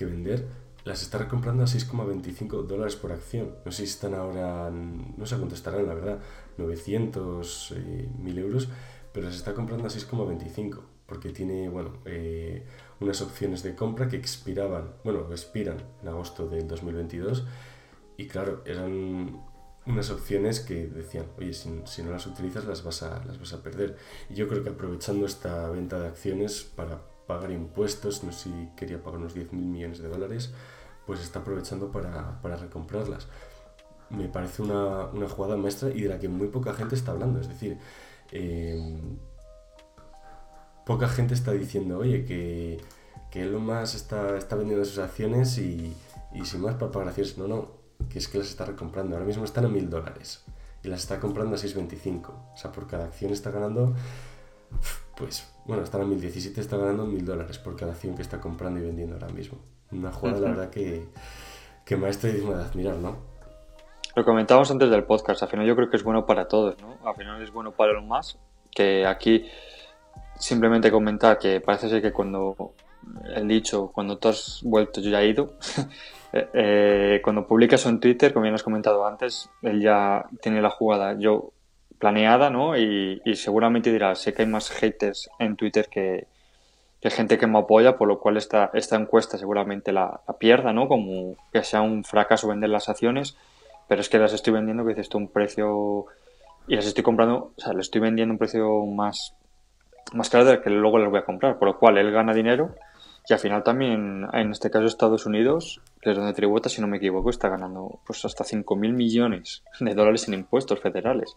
vender, las está recomprando a 6,25 dólares por acción. No sé si están ahora, no sé cuánto estarán, la verdad, 900, eh, 1000 euros, pero las está comprando a 6,25 porque tiene, bueno, eh, unas opciones de compra que expiraban, bueno, expiran en agosto del 2022 y claro, eran unas opciones que decían, oye, si, no las utilizas las vas, a, las vas a perder. Y yo creo que aprovechando esta venta de acciones para pagar impuestos, no sé si quería pagar unos 10 mil millones de dólares, pues está aprovechando para, para recomprarlas. Me parece una, una, jugada maestra y de la que muy poca gente está hablando. Es decir, eh, poca gente está diciendo, oye, que, que Elon Musk está, está vendiendo sus acciones y, y sin más para pagar acciones. No, no, que es que las está recomprando. Ahora mismo están a mil dólares y las está comprando a 6.25. O sea, por cada acción está ganando, pues, bueno, están a 1017, está ganando mil dólares por cada acción que está comprando y vendiendo ahora mismo. Una jugada, la verdad, que, que maestro y digno de admirar, ¿no? Lo comentábamos antes del podcast, al final yo creo que es bueno para todos, ¿no? Al final es bueno para los más, que aquí simplemente comentar que parece ser que cuando el dicho, cuando tú has vuelto yo ya he ido, Eh, eh, cuando publicas en Twitter, como bien has comentado antes, él ya tiene la jugada yo planeada, ¿no? Y, seguramente dirá, sé que hay más haters en Twitter que, gente que me apoya, por lo cual esta, esta encuesta seguramente la, pierda, ¿no? Como que sea un fracaso vender las acciones, pero es que las estoy vendiendo, que dices esto un precio, y las estoy comprando, o sea, le estoy vendiendo un precio más, más caro del que luego las voy a comprar, por lo cual él gana dinero y al final también, en este caso Estados Unidos, que es donde tributa, si no me equivoco, está ganando pues hasta 5.000 millones de dólares en impuestos federales.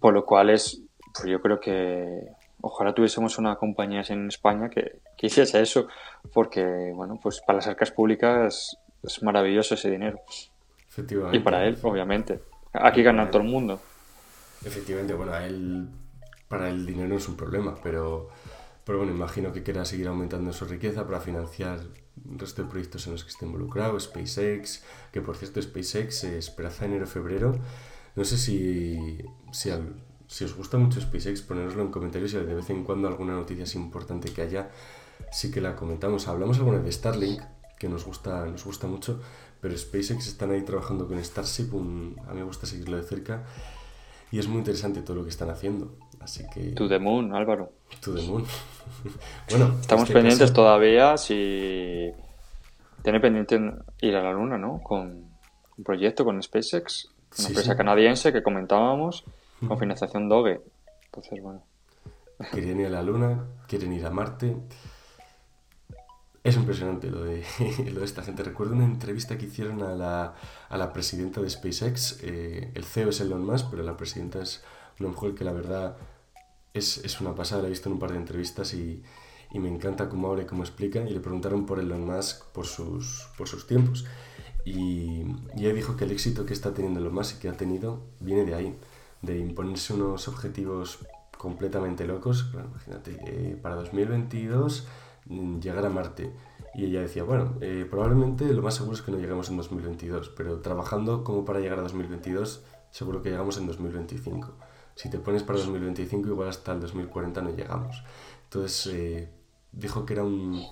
Por lo cual es, pues yo creo que ojalá tuviésemos una compañía en España que, que hiciese eso, porque, bueno, pues para las arcas públicas es maravilloso ese dinero. Efectivamente. Y para él, obviamente. Aquí gana todo el mundo. Efectivamente, bueno, a él, para el dinero no es un problema, pero pero bueno, imagino que quiera seguir aumentando su riqueza para financiar el resto de proyectos en los que esté involucrado, SpaceX, que por cierto SpaceX se espera enero-febrero. No sé si, si, si, os gusta mucho SpaceX, ponéroslo en comentarios y de vez en cuando alguna noticia así importante que haya, sí que la comentamos. Hablamos alguna de Starlink, que nos gusta, nos gusta mucho, pero SpaceX están ahí trabajando con Starship, a mí me gusta seguirlo de cerca y es muy interesante todo lo que están haciendo. Así que... To the moon, Álvaro. To the moon. bueno, estamos este pendientes todavía si tiene pendiente ir a la luna, ¿no? Con un proyecto con SpaceX, una empresa canadiense que comentábamos, con financiación Doge. Entonces, bueno. Quieren ir a la luna, quieren ir a Marte. Es impresionante lo de, lo de esta gente. Recuerdo una entrevista que hicieron a la, a la presidenta de SpaceX. Eh, el CEO es Elon Musk, pero la presidenta es una mujer que la verdad es, es, una pasada. La he visto en un par de entrevistas y, y me encanta cómo habla y cómo explica. Y le preguntaron por Elon Musk por sus, por sus tiempos. Y, y ella dijo que el éxito que está teniendo Elon Musk y que ha tenido viene de ahí, de imponerse unos objetivos completamente locos. imagínate, eh, para 2022 Mm, llegar a Marte. Y ella decía, bueno, eh, probablemente lo más seguro es que no lleguemos en 2022, pero trabajando como para llegar a 2022, seguro que llegamos en 2025. Si te pones para 2025, igual hasta el 2040 no llegamos. Entonces, eh, dijo que era un...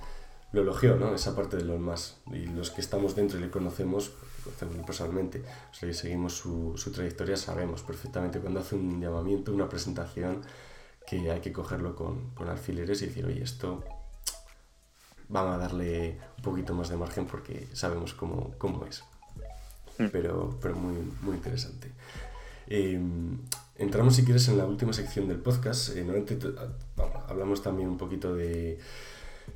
Lo elogió, ¿no? Esa parte de los más. Y los que estamos dentro y le conocemos, conocemos personalmente, o sea, seguimos su, su trayectoria, sabemos perfectamente cuando hace un llamamiento, una presentación, que hay que cogerlo con, con alfileres y decir, oye, esto vamos a darle un poquito más de margen porque sabemos cómo, cómo es. Mm. Pero, pero muy, muy interesante. Em, entramos, si quieres, en la última sección del podcast. Eh, hablamos también un poquito de,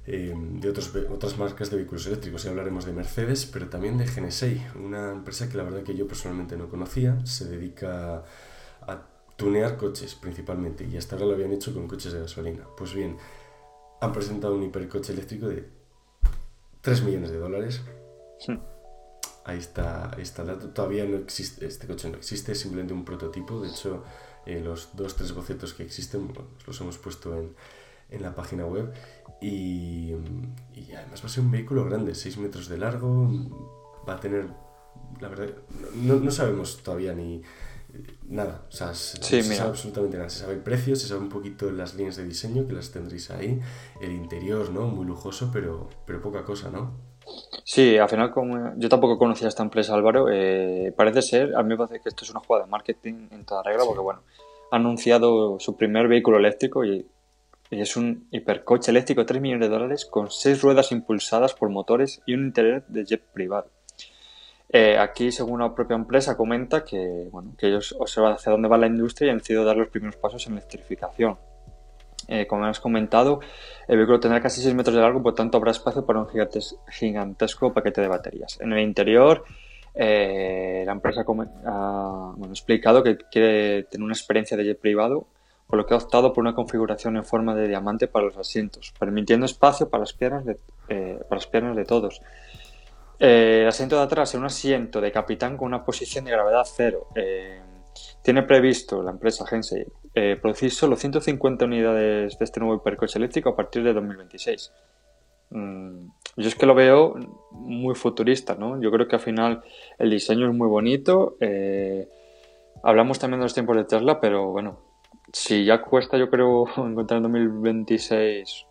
em, de otros, otras marcas de vehículos eléctricos y hablaremos de Mercedes, pero también de Genesei, una empresa que la verdad que yo personalmente no conocía. Se dedica a tunear coches principalmente y hasta ahora lo habían hecho con coches de gasolina. Pues bien, han presentado un hipercoche eléctrico de 3 millones de dólares. Ahí está, ahí está el dato. Todavía no existe, este coche no existe, es simplemente un prototipo. De hecho, eh, los dos, tres bocetos que existen, los hemos puesto en, en la página web y, y, además va a ser un vehículo grande, 6 metros de largo, va a tener, la verdad, no, no sabemos todavía ni nada, o sea, se, sabe absolutamente nada, se sabe el precio, se sabe un poquito las líneas de diseño que las tendréis ahí, el interior, ¿no? Muy lujoso, pero, pero poca cosa, ¿no? Sí, al final, como yo tampoco conocía esta empresa, Álvaro, eh, parece ser, a mí me parece que esto es una jugada de marketing en toda regla, porque bueno, ha anunciado su primer vehículo eléctrico y, es un hipercoche eléctrico de 3 millones de dólares con 6 ruedas impulsadas por motores y un interior de jet privado. Eh, aquí, según la propia empresa, comenta que, bueno, que ellos observan hacia dónde va la industria y han decidido dar los primeros pasos en electrificación. Eh, como has comentado, el vehículo tendrá casi 6 metros de largo, por tanto habrá espacio para un gigantesco paquete de baterías. En el interior, eh, la empresa ha explicado que quiere tener una experiencia de jet privado, por lo que ha optado por una configuración en forma de diamante para los asientos, permitiendo espacio para las piernas de, eh, para las piernas de todos. el asiento de atrás es un asiento de capitán con una posición de gravedad cero. Tiene previsto la empresa Gensei eh, producir solo 150 unidades de este nuevo hipercoche eléctrico a partir de 2026. Mm, yo es que lo veo muy futurista, ¿no? Yo creo que al final el diseño es muy bonito. Eh, hablamos también de los tiempos de Tesla, pero bueno, si ya cuesta, yo creo, encontrar en 2026,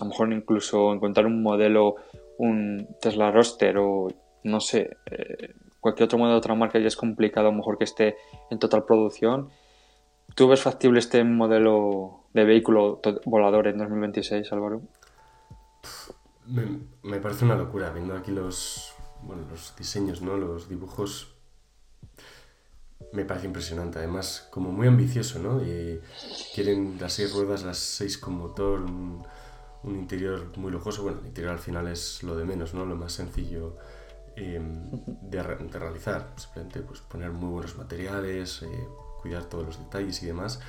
a lo mejor incluso encontrar un modelo, un Tesla Roadster o no sé, eh, cualquier otro modelo de otra marca ya es complicado, mejor que esté en total producción. ¿Tú ves factible este modelo de vehículo volador en 2026, Álvaro? Me, parece una locura, viendo aquí los, los diseños, ¿no? los dibujos. Me parece impresionante, además como muy ambicioso, ¿no? Y quieren las seis ruedas, las seis con motor, un, un interior muy lujoso. Bueno, el interior al final es lo de menos, ¿no? Lo más sencillo Em, de, realizar. Simplemente pues, poner muy buenos materiales, eh, cuidar todos los detalles y demás.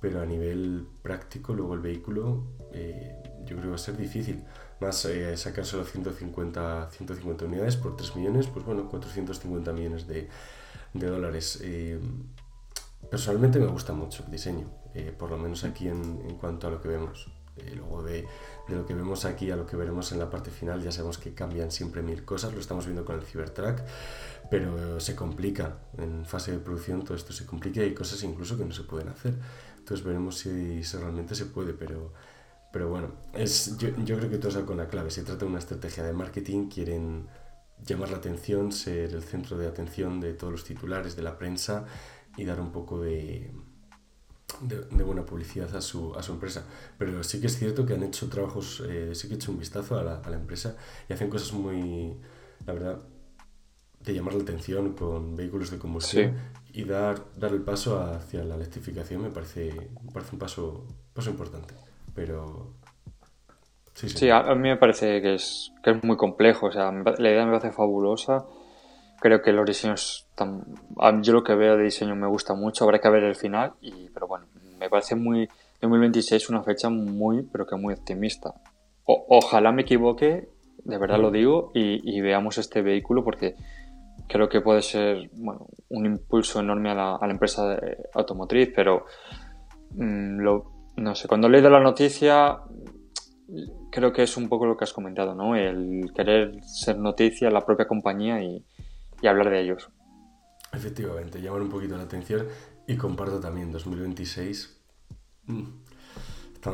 Pero a nivel práctico, luego el vehículo, eh, yo creo que va a ser difícil. Más eh, sacar solo 150, 150 unidades por 3 millones, pues bueno, 450 millones de, de dólares. Em, personalmente me gusta mucho el diseño, por lo menos aquí en, en cuanto a lo que vemos. Luego de de lo que vemos aquí a lo que veremos en la parte final, ya sabemos que cambian siempre mil cosas, lo estamos viendo con el Cybertruck, pero se complica en fase de producción, todo esto se complica y hay cosas incluso que no se pueden hacer. Entonces veremos si, realmente se puede, pero, pero bueno, es, yo, yo creo que todo está con la clave. Se trata de una estrategia de marketing, quieren llamar la atención, ser el centro de atención de todos los titulares, de la prensa y dar un poco de, de, buena publicidad a su, a su empresa. Pero sí que es cierto que han hecho trabajos, eh, sí que he hecho un vistazo a la, a la, empresa y hacen cosas muy, la verdad, de llamar la atención con vehículos de combustión y dar, dar el paso hacia la electrificación me parece, parece un paso, paso importante. Pero... Sí, sí. a, mí me parece que es, que es muy complejo, o sea, la idea me parece fabulosa creo que los diseños, yo lo que veo de diseño me gusta mucho, habrá que ver el final, y, pero bueno, me parece muy 2026 una fecha muy, pero que muy optimista. ojalá me equivoque, de verdad lo digo, y, veamos este vehículo porque creo que puede ser bueno, un impulso enorme a la, a la empresa automotriz, pero mm, lo, no sé, cuando he leído la noticia creo que es un poco lo que has comentado, ¿no? El querer ser noticia la propia compañía y, y hablar de ellos. Efectivamente, llamar un poquito la atención y comparto también 2026. Mm,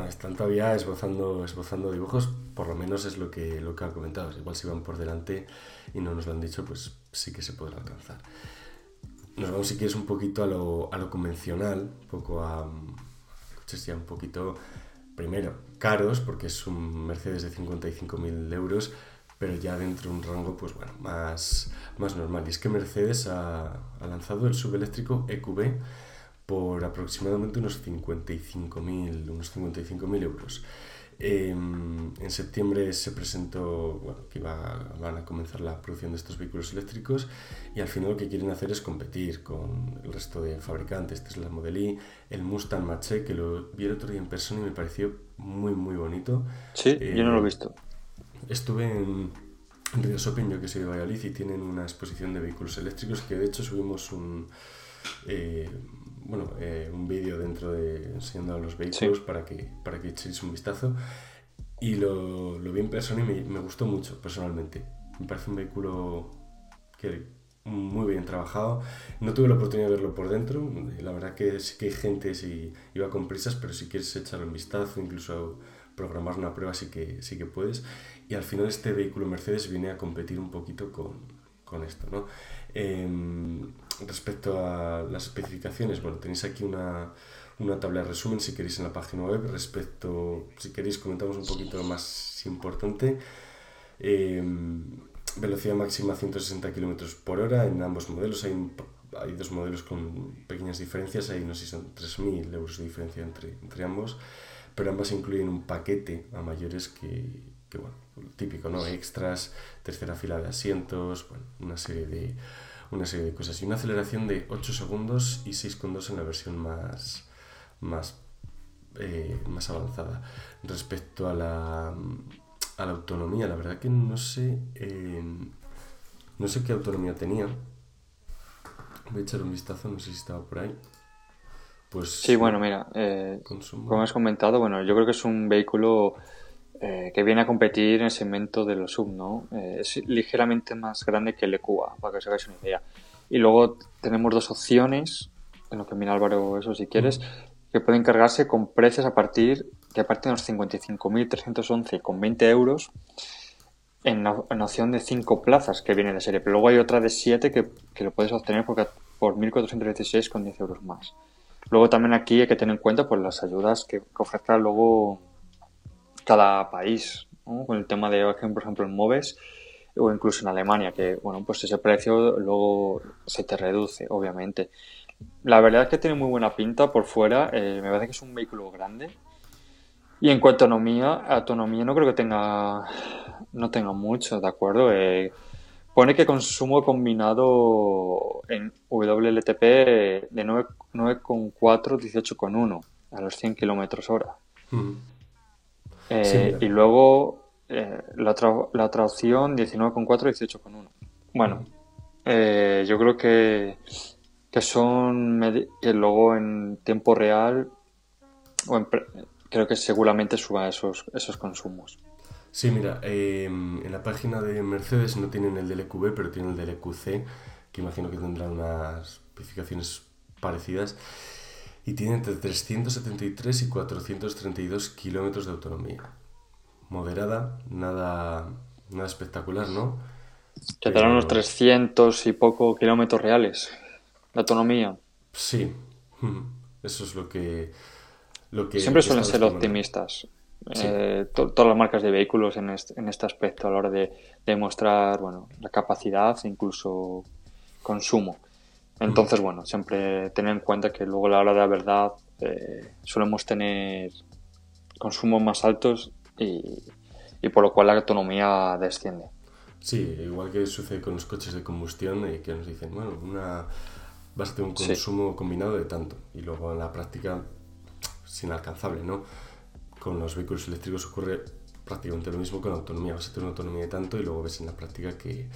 están, todavía esbozando, esbozando dibujos, por lo menos es lo que, lo que han comentado. Igual si van por delante y no nos lo han dicho, pues sí que se podrá alcanzar. Nos vamos, si quieres, un poquito a lo, a lo convencional, un poco a coches ya un poquito, primero, caros, porque es un Mercedes de 55.000 euros, pero ya dentro de un rango pues bueno, más, más normal. Y es que Mercedes ha, ha lanzado el subeléctrico EQB por aproximadamente unos 55.000 unos 55.000 euros. Em, en septiembre se presentó bueno, que iba, van a comenzar la producción de estos vehículos eléctricos y al final lo que quieren hacer es competir con el resto de fabricantes, Tesla Model Y, el Mustang Mach-E, que lo vi el otro día en persona y me pareció muy muy bonito. Sí, yo no lo he visto. Estuve en, Río Shopping, yo que soy de Valladolid, y tienen una exposición de vehículos eléctricos que de hecho subimos un, eh, bueno, eh, un vídeo dentro de enseñando a los vehículos para, que, para que echéis un vistazo. Y lo, lo vi en persona y me, me, gustó mucho personalmente. Me parece un vehículo que muy bien trabajado. No tuve la oportunidad de verlo por dentro. La verdad que sí que hay gente si iba con prisas, pero si quieres echarle un vistazo, incluso programar una prueba, sí que, sí que puedes. Y al final este vehículo Mercedes viene a competir un poquito con, con esto. ¿no? Em, respecto a las especificaciones, bueno, tenéis aquí una, una, tabla de resumen si queréis en la página web. Respecto, si queréis, comentamos un poquito más importante. Em, velocidad máxima 160 km por hora en ambos modelos. Hay, hay dos modelos con pequeñas diferencias, hay no sé si son 3.000 euros de diferencia entre, entre ambos, pero ambas incluyen un paquete a mayores que, que bueno, típico, ¿no? Extras, tercera fila de asientos, bueno, una serie de, una serie de cosas. Y una aceleración de 8 segundos y 6,2 en la versión más, más, eh, más avanzada. Respecto a la, a la autonomía, la verdad que no sé, no sé qué autonomía tenía. Voy a echar un vistazo, no sé si estaba por ahí. Pues, sí, bueno, mira, eh, como has comentado, bueno, yo creo que es un vehículo eh, que viene a competir en el segmento de los sub, ¿no? Eh, es ligeramente más grande que el EQA, para que os hagáis una idea. Y luego tenemos dos opciones, en lo que mira Álvaro eso si quieres, que pueden cargarse con precios a partir partir de los 55.311 con 20 euros en, la, opción de 5 plazas que viene de serie. Pero luego hay otra de 7 que, que lo puedes obtener por, por 1.416 con 10 euros más. Luego también aquí hay que tener en cuenta pues, las ayudas que, que ofrezca luego cada país, con el tema de, por ejemplo, en Moves o incluso en Alemania, que, bueno, pues ese precio luego se te reduce, obviamente. La verdad es que tiene muy buena pinta por fuera, eh, me parece que es un vehículo grande. Y en cuanto a autonomía, autonomía no creo que tenga, no tenga mucho, ¿de acuerdo? Eh, pone que consumo combinado en WLTP de 9,4, 18,1 a los 100 kilómetros hora. Eh, y luego eh, la, otra, la otra opción 19,4, 18,1. Bueno, eh, yo creo que, que son que luego en tiempo real creo que seguramente suba esos, esos consumos. Sí, mira, em, en la página de Mercedes no tienen el del EQB, pero tienen el del EQC, que imagino que tendrán unas especificaciones parecidas y tiene entre 373 y 432 kilómetros de autonomía. Moderada, nada, nada espectacular, ¿no? Que te unos 300 y poco kilómetros reales de autonomía. Sí, eso es lo que... Lo que Siempre suelen ser optimistas. Eh, todas las marcas de vehículos en este, en este aspecto a la hora de demostrar bueno, la capacidad e incluso consumo. Entonces, bueno, siempre tener en cuenta que luego a la hora de la verdad eh, solemos tener consumos más altos y, por lo cual la autonomía desciende. Sí, igual que sucede con los coches de combustión, eh, que nos dicen, bueno, una, vas a tener un consumo combinado de tanto, y luego en la práctica es inalcanzable, ¿no? Con los vehículos eléctricos ocurre prácticamente lo mismo con la autonomía, vas a tener una autonomía de tanto y luego ves en la práctica que,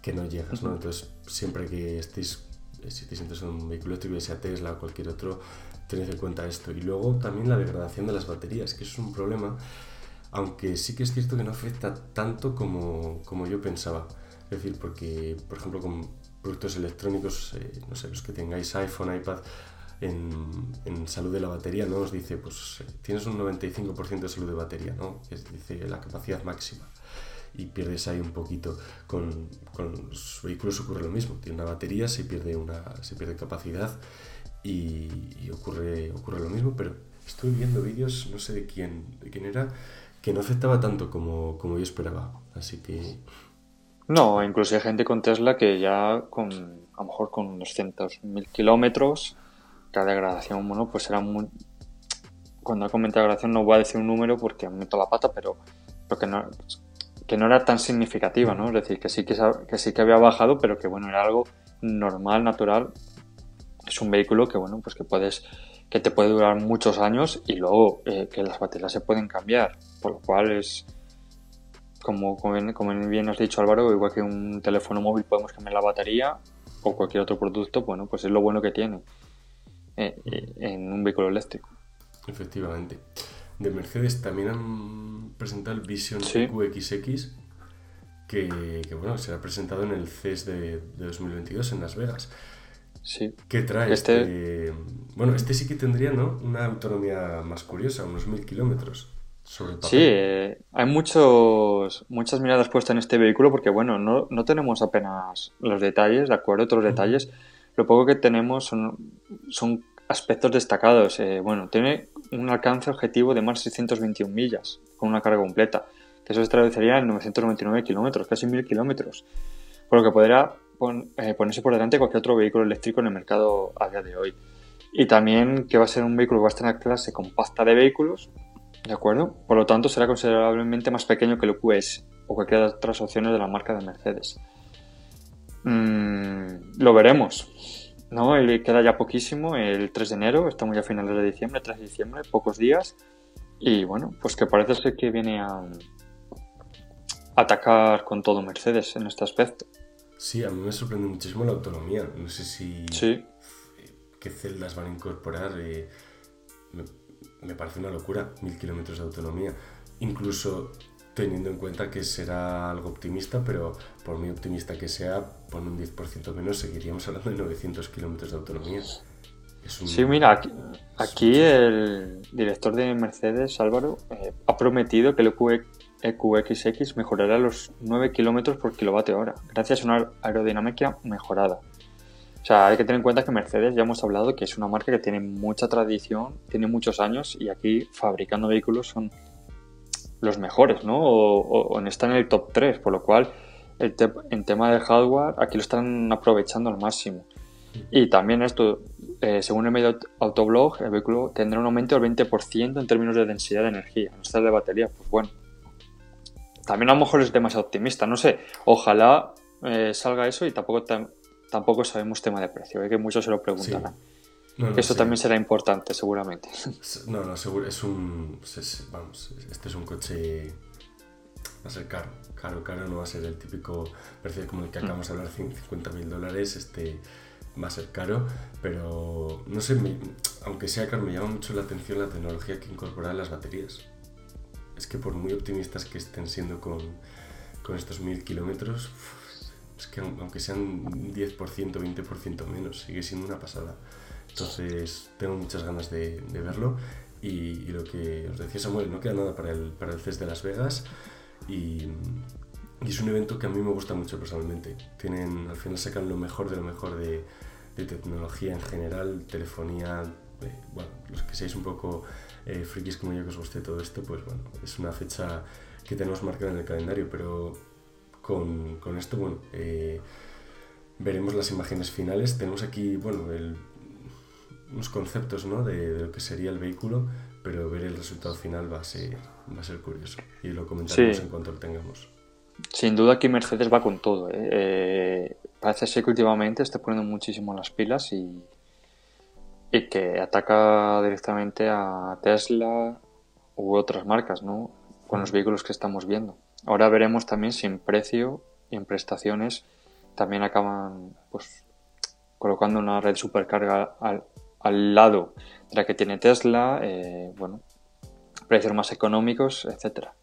que no llegas, ¿no? Entonces, siempre que estéis si te sientes en un vehículo eléctrico, sea Tesla o cualquier otro, tened en cuenta esto. Y luego también la degradación de las baterías, que es un problema, aunque sí que es cierto que no afecta tanto como, como yo pensaba. Es decir, porque, por ejemplo, con productos electrónicos, eh, no sé, los que tengáis iPhone, iPad, en, en, salud de la batería, ¿no? Os dice, pues tienes un 95% de salud de batería, ¿no? Es, dice la capacidad máxima y pierdes ahí un poquito. Con, con, los vehículos ocurre lo mismo, tiene una batería, se pierde, una, se pierde capacidad y, ocurre, ocurre lo mismo, pero estoy viendo vídeos, no sé de quién, de quién era, que no afectaba tanto como, como yo esperaba, así que... No, incluso hay gente con Tesla que ya con, a lo mejor con 200.000 kilómetros, cada degradación, bueno, pues era muy... Cuando comenta degradación no voy a decir un número porque meto la pata, pero, pero que no, que no era tan significativa, ¿no? Es decir, que sí que, que sí que había bajado, pero que bueno, era algo normal, natural. Es un vehículo que bueno, pues que puedes, que te puede durar muchos años y luego eh, que las baterías se pueden cambiar, por lo cual es como, como, bien has dicho Álvaro, igual que un teléfono móvil podemos cambiar la batería, o cualquier otro producto, bueno, pues es lo bueno que tiene en un vehículo eléctrico. Efectivamente. De Mercedes también han presentado el Vision QXX, que, bueno, será presentado en el CES de, 2022 en Las Vegas. Sí. ¿Qué trae este... este... Bueno, este sí que tendría, ¿no? Una autonomía más curiosa, unos mil kilómetros. Sí, eh, hay muchos, muchas miradas puestas en este vehículo porque, bueno, no, no tenemos apenas los detalles, ¿de acuerdo? Otros detalles. Lo poco que tenemos son, son aspectos destacados. Eh, bueno, tiene un alcance objetivo de más de 621 millas con una carga completa, que eso se traduciría en 999 kilómetros, casi 1000 kilómetros, por lo que podría eh, ponerse por delante cualquier otro vehículo eléctrico en el mercado a día de hoy. Y también que va a ser un vehículo la clase compacta de vehículos, ¿De acuerdo? Por lo tanto, será considerablemente más pequeño que el QS o cualquiera de otras opciones de la marca de Mercedes. Mm, lo veremos. ¿no? queda ya poquísimo, el 3 de enero, estamos ya a finales de diciembre, 3 de diciembre, pocos días. Y bueno, pues que parece ser que viene a atacar con todo Mercedes en este aspecto. Sí, a mí me sorprende muchísimo la autonomía. No sé si. Sí. ¿Qué celdas van a incorporar? Eh, me parece una locura, mil kilómetros de autonomía. Incluso teniendo en cuenta que será algo optimista, pero por muy optimista que sea, pon un 10% menos, seguiríamos hablando de 900 kilómetros de autonomía. Sí, mira, aquí, el director de Mercedes, Álvaro, eh, ha prometido que el EQXX mejorará los 9 kilómetros por kilovatio hora, gracias a una aerodinámica mejorada. O sea, hay que tener en cuenta que Mercedes, ya hemos hablado, que es una marca que tiene mucha tradición, tiene muchos años y aquí fabricando vehículos son los mejores, ¿no? O, están en el top 3, por lo cual el en tema de hardware aquí lo están aprovechando al máximo. Y también esto, eh, según el medio Autoblog, el vehículo tendrá un aumento del 20% en términos de densidad de energía, no está de batería, pues bueno. También a lo mejor es demasiado optimista, no sé, ojalá eh, salga eso y tampoco tampoco sabemos tema de precio, ¿eh? que muchos se lo preguntarán. Eso también será importante, seguramente. No, no, seguro, es un. vamos, este es un coche. Va a ser caro. Caro, caro, no va a ser el típico precio como el que mm. acabamos de hablar, 50 mil dólares. Este va a ser caro, pero no sé, aunque sea caro, me llama mucho la atención la tecnología que incorpora las baterías. Es que por muy optimistas que estén siendo con, con estos mil kilómetros, es que aunque sean 10%, 20% menos, sigue siendo una pasada. Entonces tengo muchas ganas de, verlo y, lo que os decía Samuel, no queda nada para el, para el CES de Las Vegas y, es un evento que a mí me gusta mucho personalmente. Tienen, al final sacan lo mejor de lo mejor de, tecnología en general, telefonía, eh, bueno, los que seáis un poco eh, frikis como yo que os guste todo esto, pues bueno, es una fecha que tenemos marcada en el calendario, pero con, con esto, bueno, eh, veremos las imágenes finales. Tenemos aquí, bueno, unos conceptos ¿no? de, lo que sería el vehículo, pero ver el resultado final va a ser, va a ser curioso y lo comentaremos en cuanto lo tengamos. Sin duda aquí Mercedes va con todo. ¿eh? Eh, parece ser que últimamente está poniendo muchísimo las pilas y, y que ataca directamente a Tesla u otras marcas, ¿no? Con los vehículos que estamos viendo. Ahora veremos también si en precio y en prestaciones también acaban pues colocando una red supercarga al, al lado de la que tiene Tesla, eh, bueno, precios más económicos, etcétera.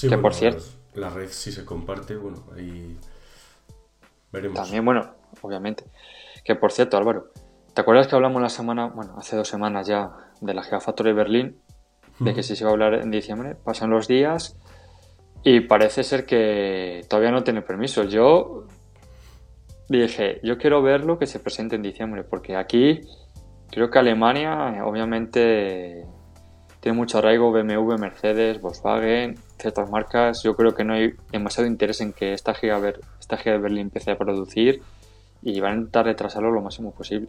que por cierto, la red si se comparte, bueno, ahí veremos. También, bueno, obviamente. Que por cierto, Álvaro, ¿te acuerdas que hablamos la semana, bueno, hace dos semanas ya, de la Gigafactory de Berlín? De que si se iba a hablar en diciembre, pasan los días y parece ser que todavía no tiene permiso. Yo dije, yo quiero verlo que se presente en diciembre, porque aquí creo que Alemania obviamente tiene mucho arraigo, BMW, Mercedes, Volkswagen, ciertas marcas. Yo creo que no hay demasiado interés en que esta giga, esta giga de Berlín empiece a producir y van a intentar retrasarlo lo máximo posible.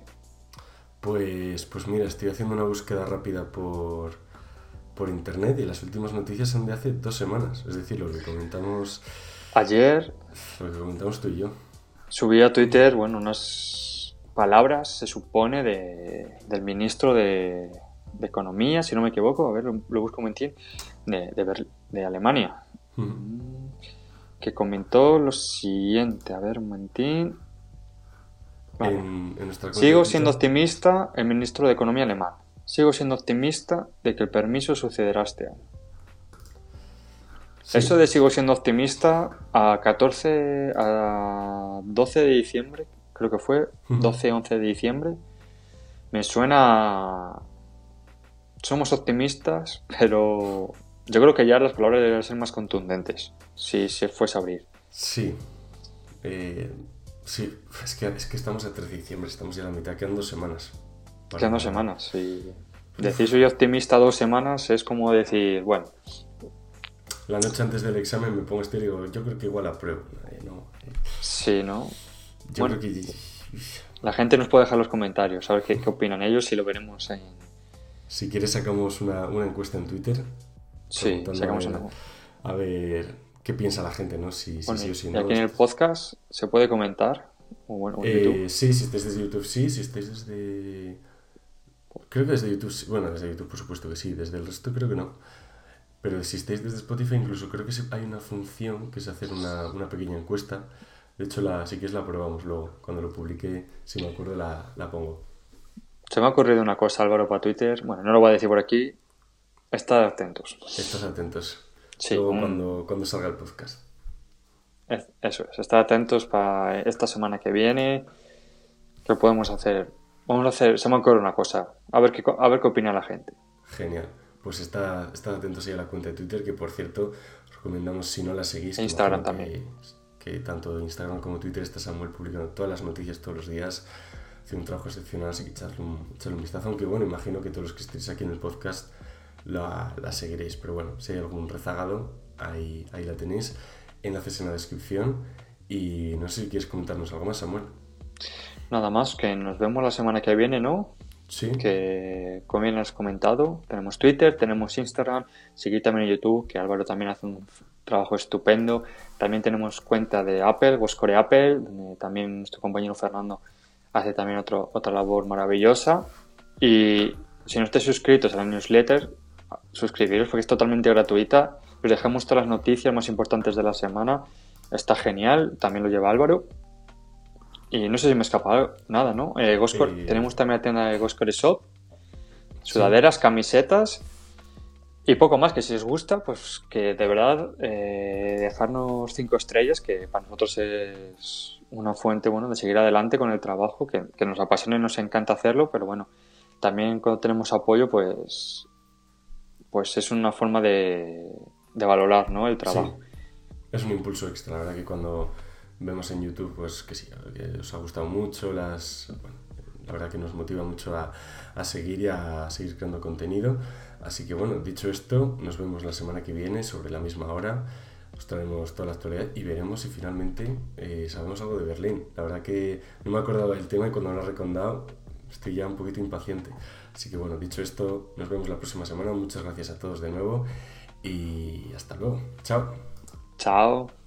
Pues, pues mira, estoy haciendo una búsqueda rápida por, por internet y las últimas noticias son de hace dos semanas. Es decir, lo que comentamos. Ayer. Lo que comentamos tú y yo. Subí a Twitter, bueno, unas palabras, se supone, de, del ministro de, de, Economía, si no me equivoco, a ver, lo, busco un momentín, de, de, de Alemania. Que comentó lo siguiente, a ver, un momentín. en, Sigo siendo optimista el ministro de Economía alemán. Sigo siendo optimista de que el permiso sucederá este año. Sí. Eso de sigo siendo optimista a 14, a 12 de diciembre, creo que fue, Ujú. 12-11 de diciembre, me suena... Somos optimistas, pero yo creo que ya las palabras deberían ser más contundentes si se fuese a abrir. Sí. Eh, sí, es que, es que estamos a 13 de diciembre, estamos ya a la mitad, quedan dos semanas. Quedan dos semanas y decir soy optimista dos semanas es como decir, bueno, La noche antes del examen me pongo este y digo, yo creo que igual apruebo. Eh, no, eh, sí, ¿no? Yo Bueno. creo que... La gente nos puede dejar los comentarios, a ver qué, qué opinan ellos y lo veremos en... Si quieres sacamos una, una encuesta en Twitter. Sí, sacamos una. A ver qué piensa la gente, ¿no? Si, si Bueno, sí o si no. aquí en el podcast se puede comentar, o bueno, o Eh, sí, si estáis desde YouTube, sí. Si estáis desde... Creo que desde YouTube, sí. Bueno, desde YouTube por supuesto que sí. Desde el resto creo que no. Pero si estáis desde Spotify, incluso creo que hay una función que es hacer una, una pequeña encuesta. De hecho, la, si quieres la probamos luego. Cuando lo publique, si me acuerdo, la, la pongo. Se me ha ocurrido una cosa, Álvaro, para Twitter. Bueno, no lo voy a decir por aquí. Estad atentos. Estás atentos. Sí, luego un- cuando, cuando salga el podcast. Es- Eso es, estad atentos para esta semana que viene. ¿Qué podemos hacer? Vamos a hacer, se me ocurre una cosa. A ver qué, a ver qué opina la gente. Genial. Pues está, estad atentos ahí a la cuenta de Twitter, que por cierto, os recomendamos si no la seguís. que Instagram también. Que, que tanto Instagram como Twitter está Samuel publicando todas las noticias todos los días. Hace un trabajo excepcional, así que echarle un, echarle un vistazo. Aunque bueno, imagino que todos los que estéis aquí en el podcast la, la seguiréis. Pero bueno, si hay algún rezagado, ahí, ahí la tenéis. Enlaces en la descripción. Y no sé si quieres comentarnos algo más, Samuel. Nada más, que nos vemos la semana que viene, ¿no? Sí. que como bien has comentado, tenemos Twitter, tenemos Instagram, seguir también en YouTube, que Álvaro también hace un trabajo estupendo. También tenemos cuenta de Apple, Boscore Apple, donde también nuestro compañero Fernando hace también otro, otra labor maravillosa. Y si no estáis suscritos a la newsletter, suscribiros porque es totalmente gratuita. Os dejamos todas las noticias más importantes de la semana. Está genial, también lo lleva Álvaro. Y no sé si me escapa nada, ¿no? Eh, Eh, Tenemos también la tienda de Goscore Shop, sudaderas, camisetas y poco más, que si os gusta, pues que de verdad eh, dejarnos cinco estrellas, que para nosotros es una fuente bueno de seguir adelante con el trabajo, que, que nos apasiona y nos encanta hacerlo, pero bueno, también cuando tenemos apoyo, pues, pues es una forma de, de valorar ¿no? el trabajo. Es un impulso extra, la verdad que cuando vemos en YouTube, pues que sí, que os ha gustado mucho, las, bueno, la verdad que nos motiva mucho a, a seguir y a seguir creando contenido. Así que bueno, dicho esto, nos vemos la semana que viene sobre la misma hora. Os traeremos toda la actualidad y veremos si finalmente eh, sabemos algo de Berlín. La verdad que no me acordaba del tema y cuando lo he recordado estoy ya un poquito impaciente. Así que bueno, dicho esto, nos vemos la próxima semana. Muchas gracias a todos de nuevo y hasta luego. Chao. Chao.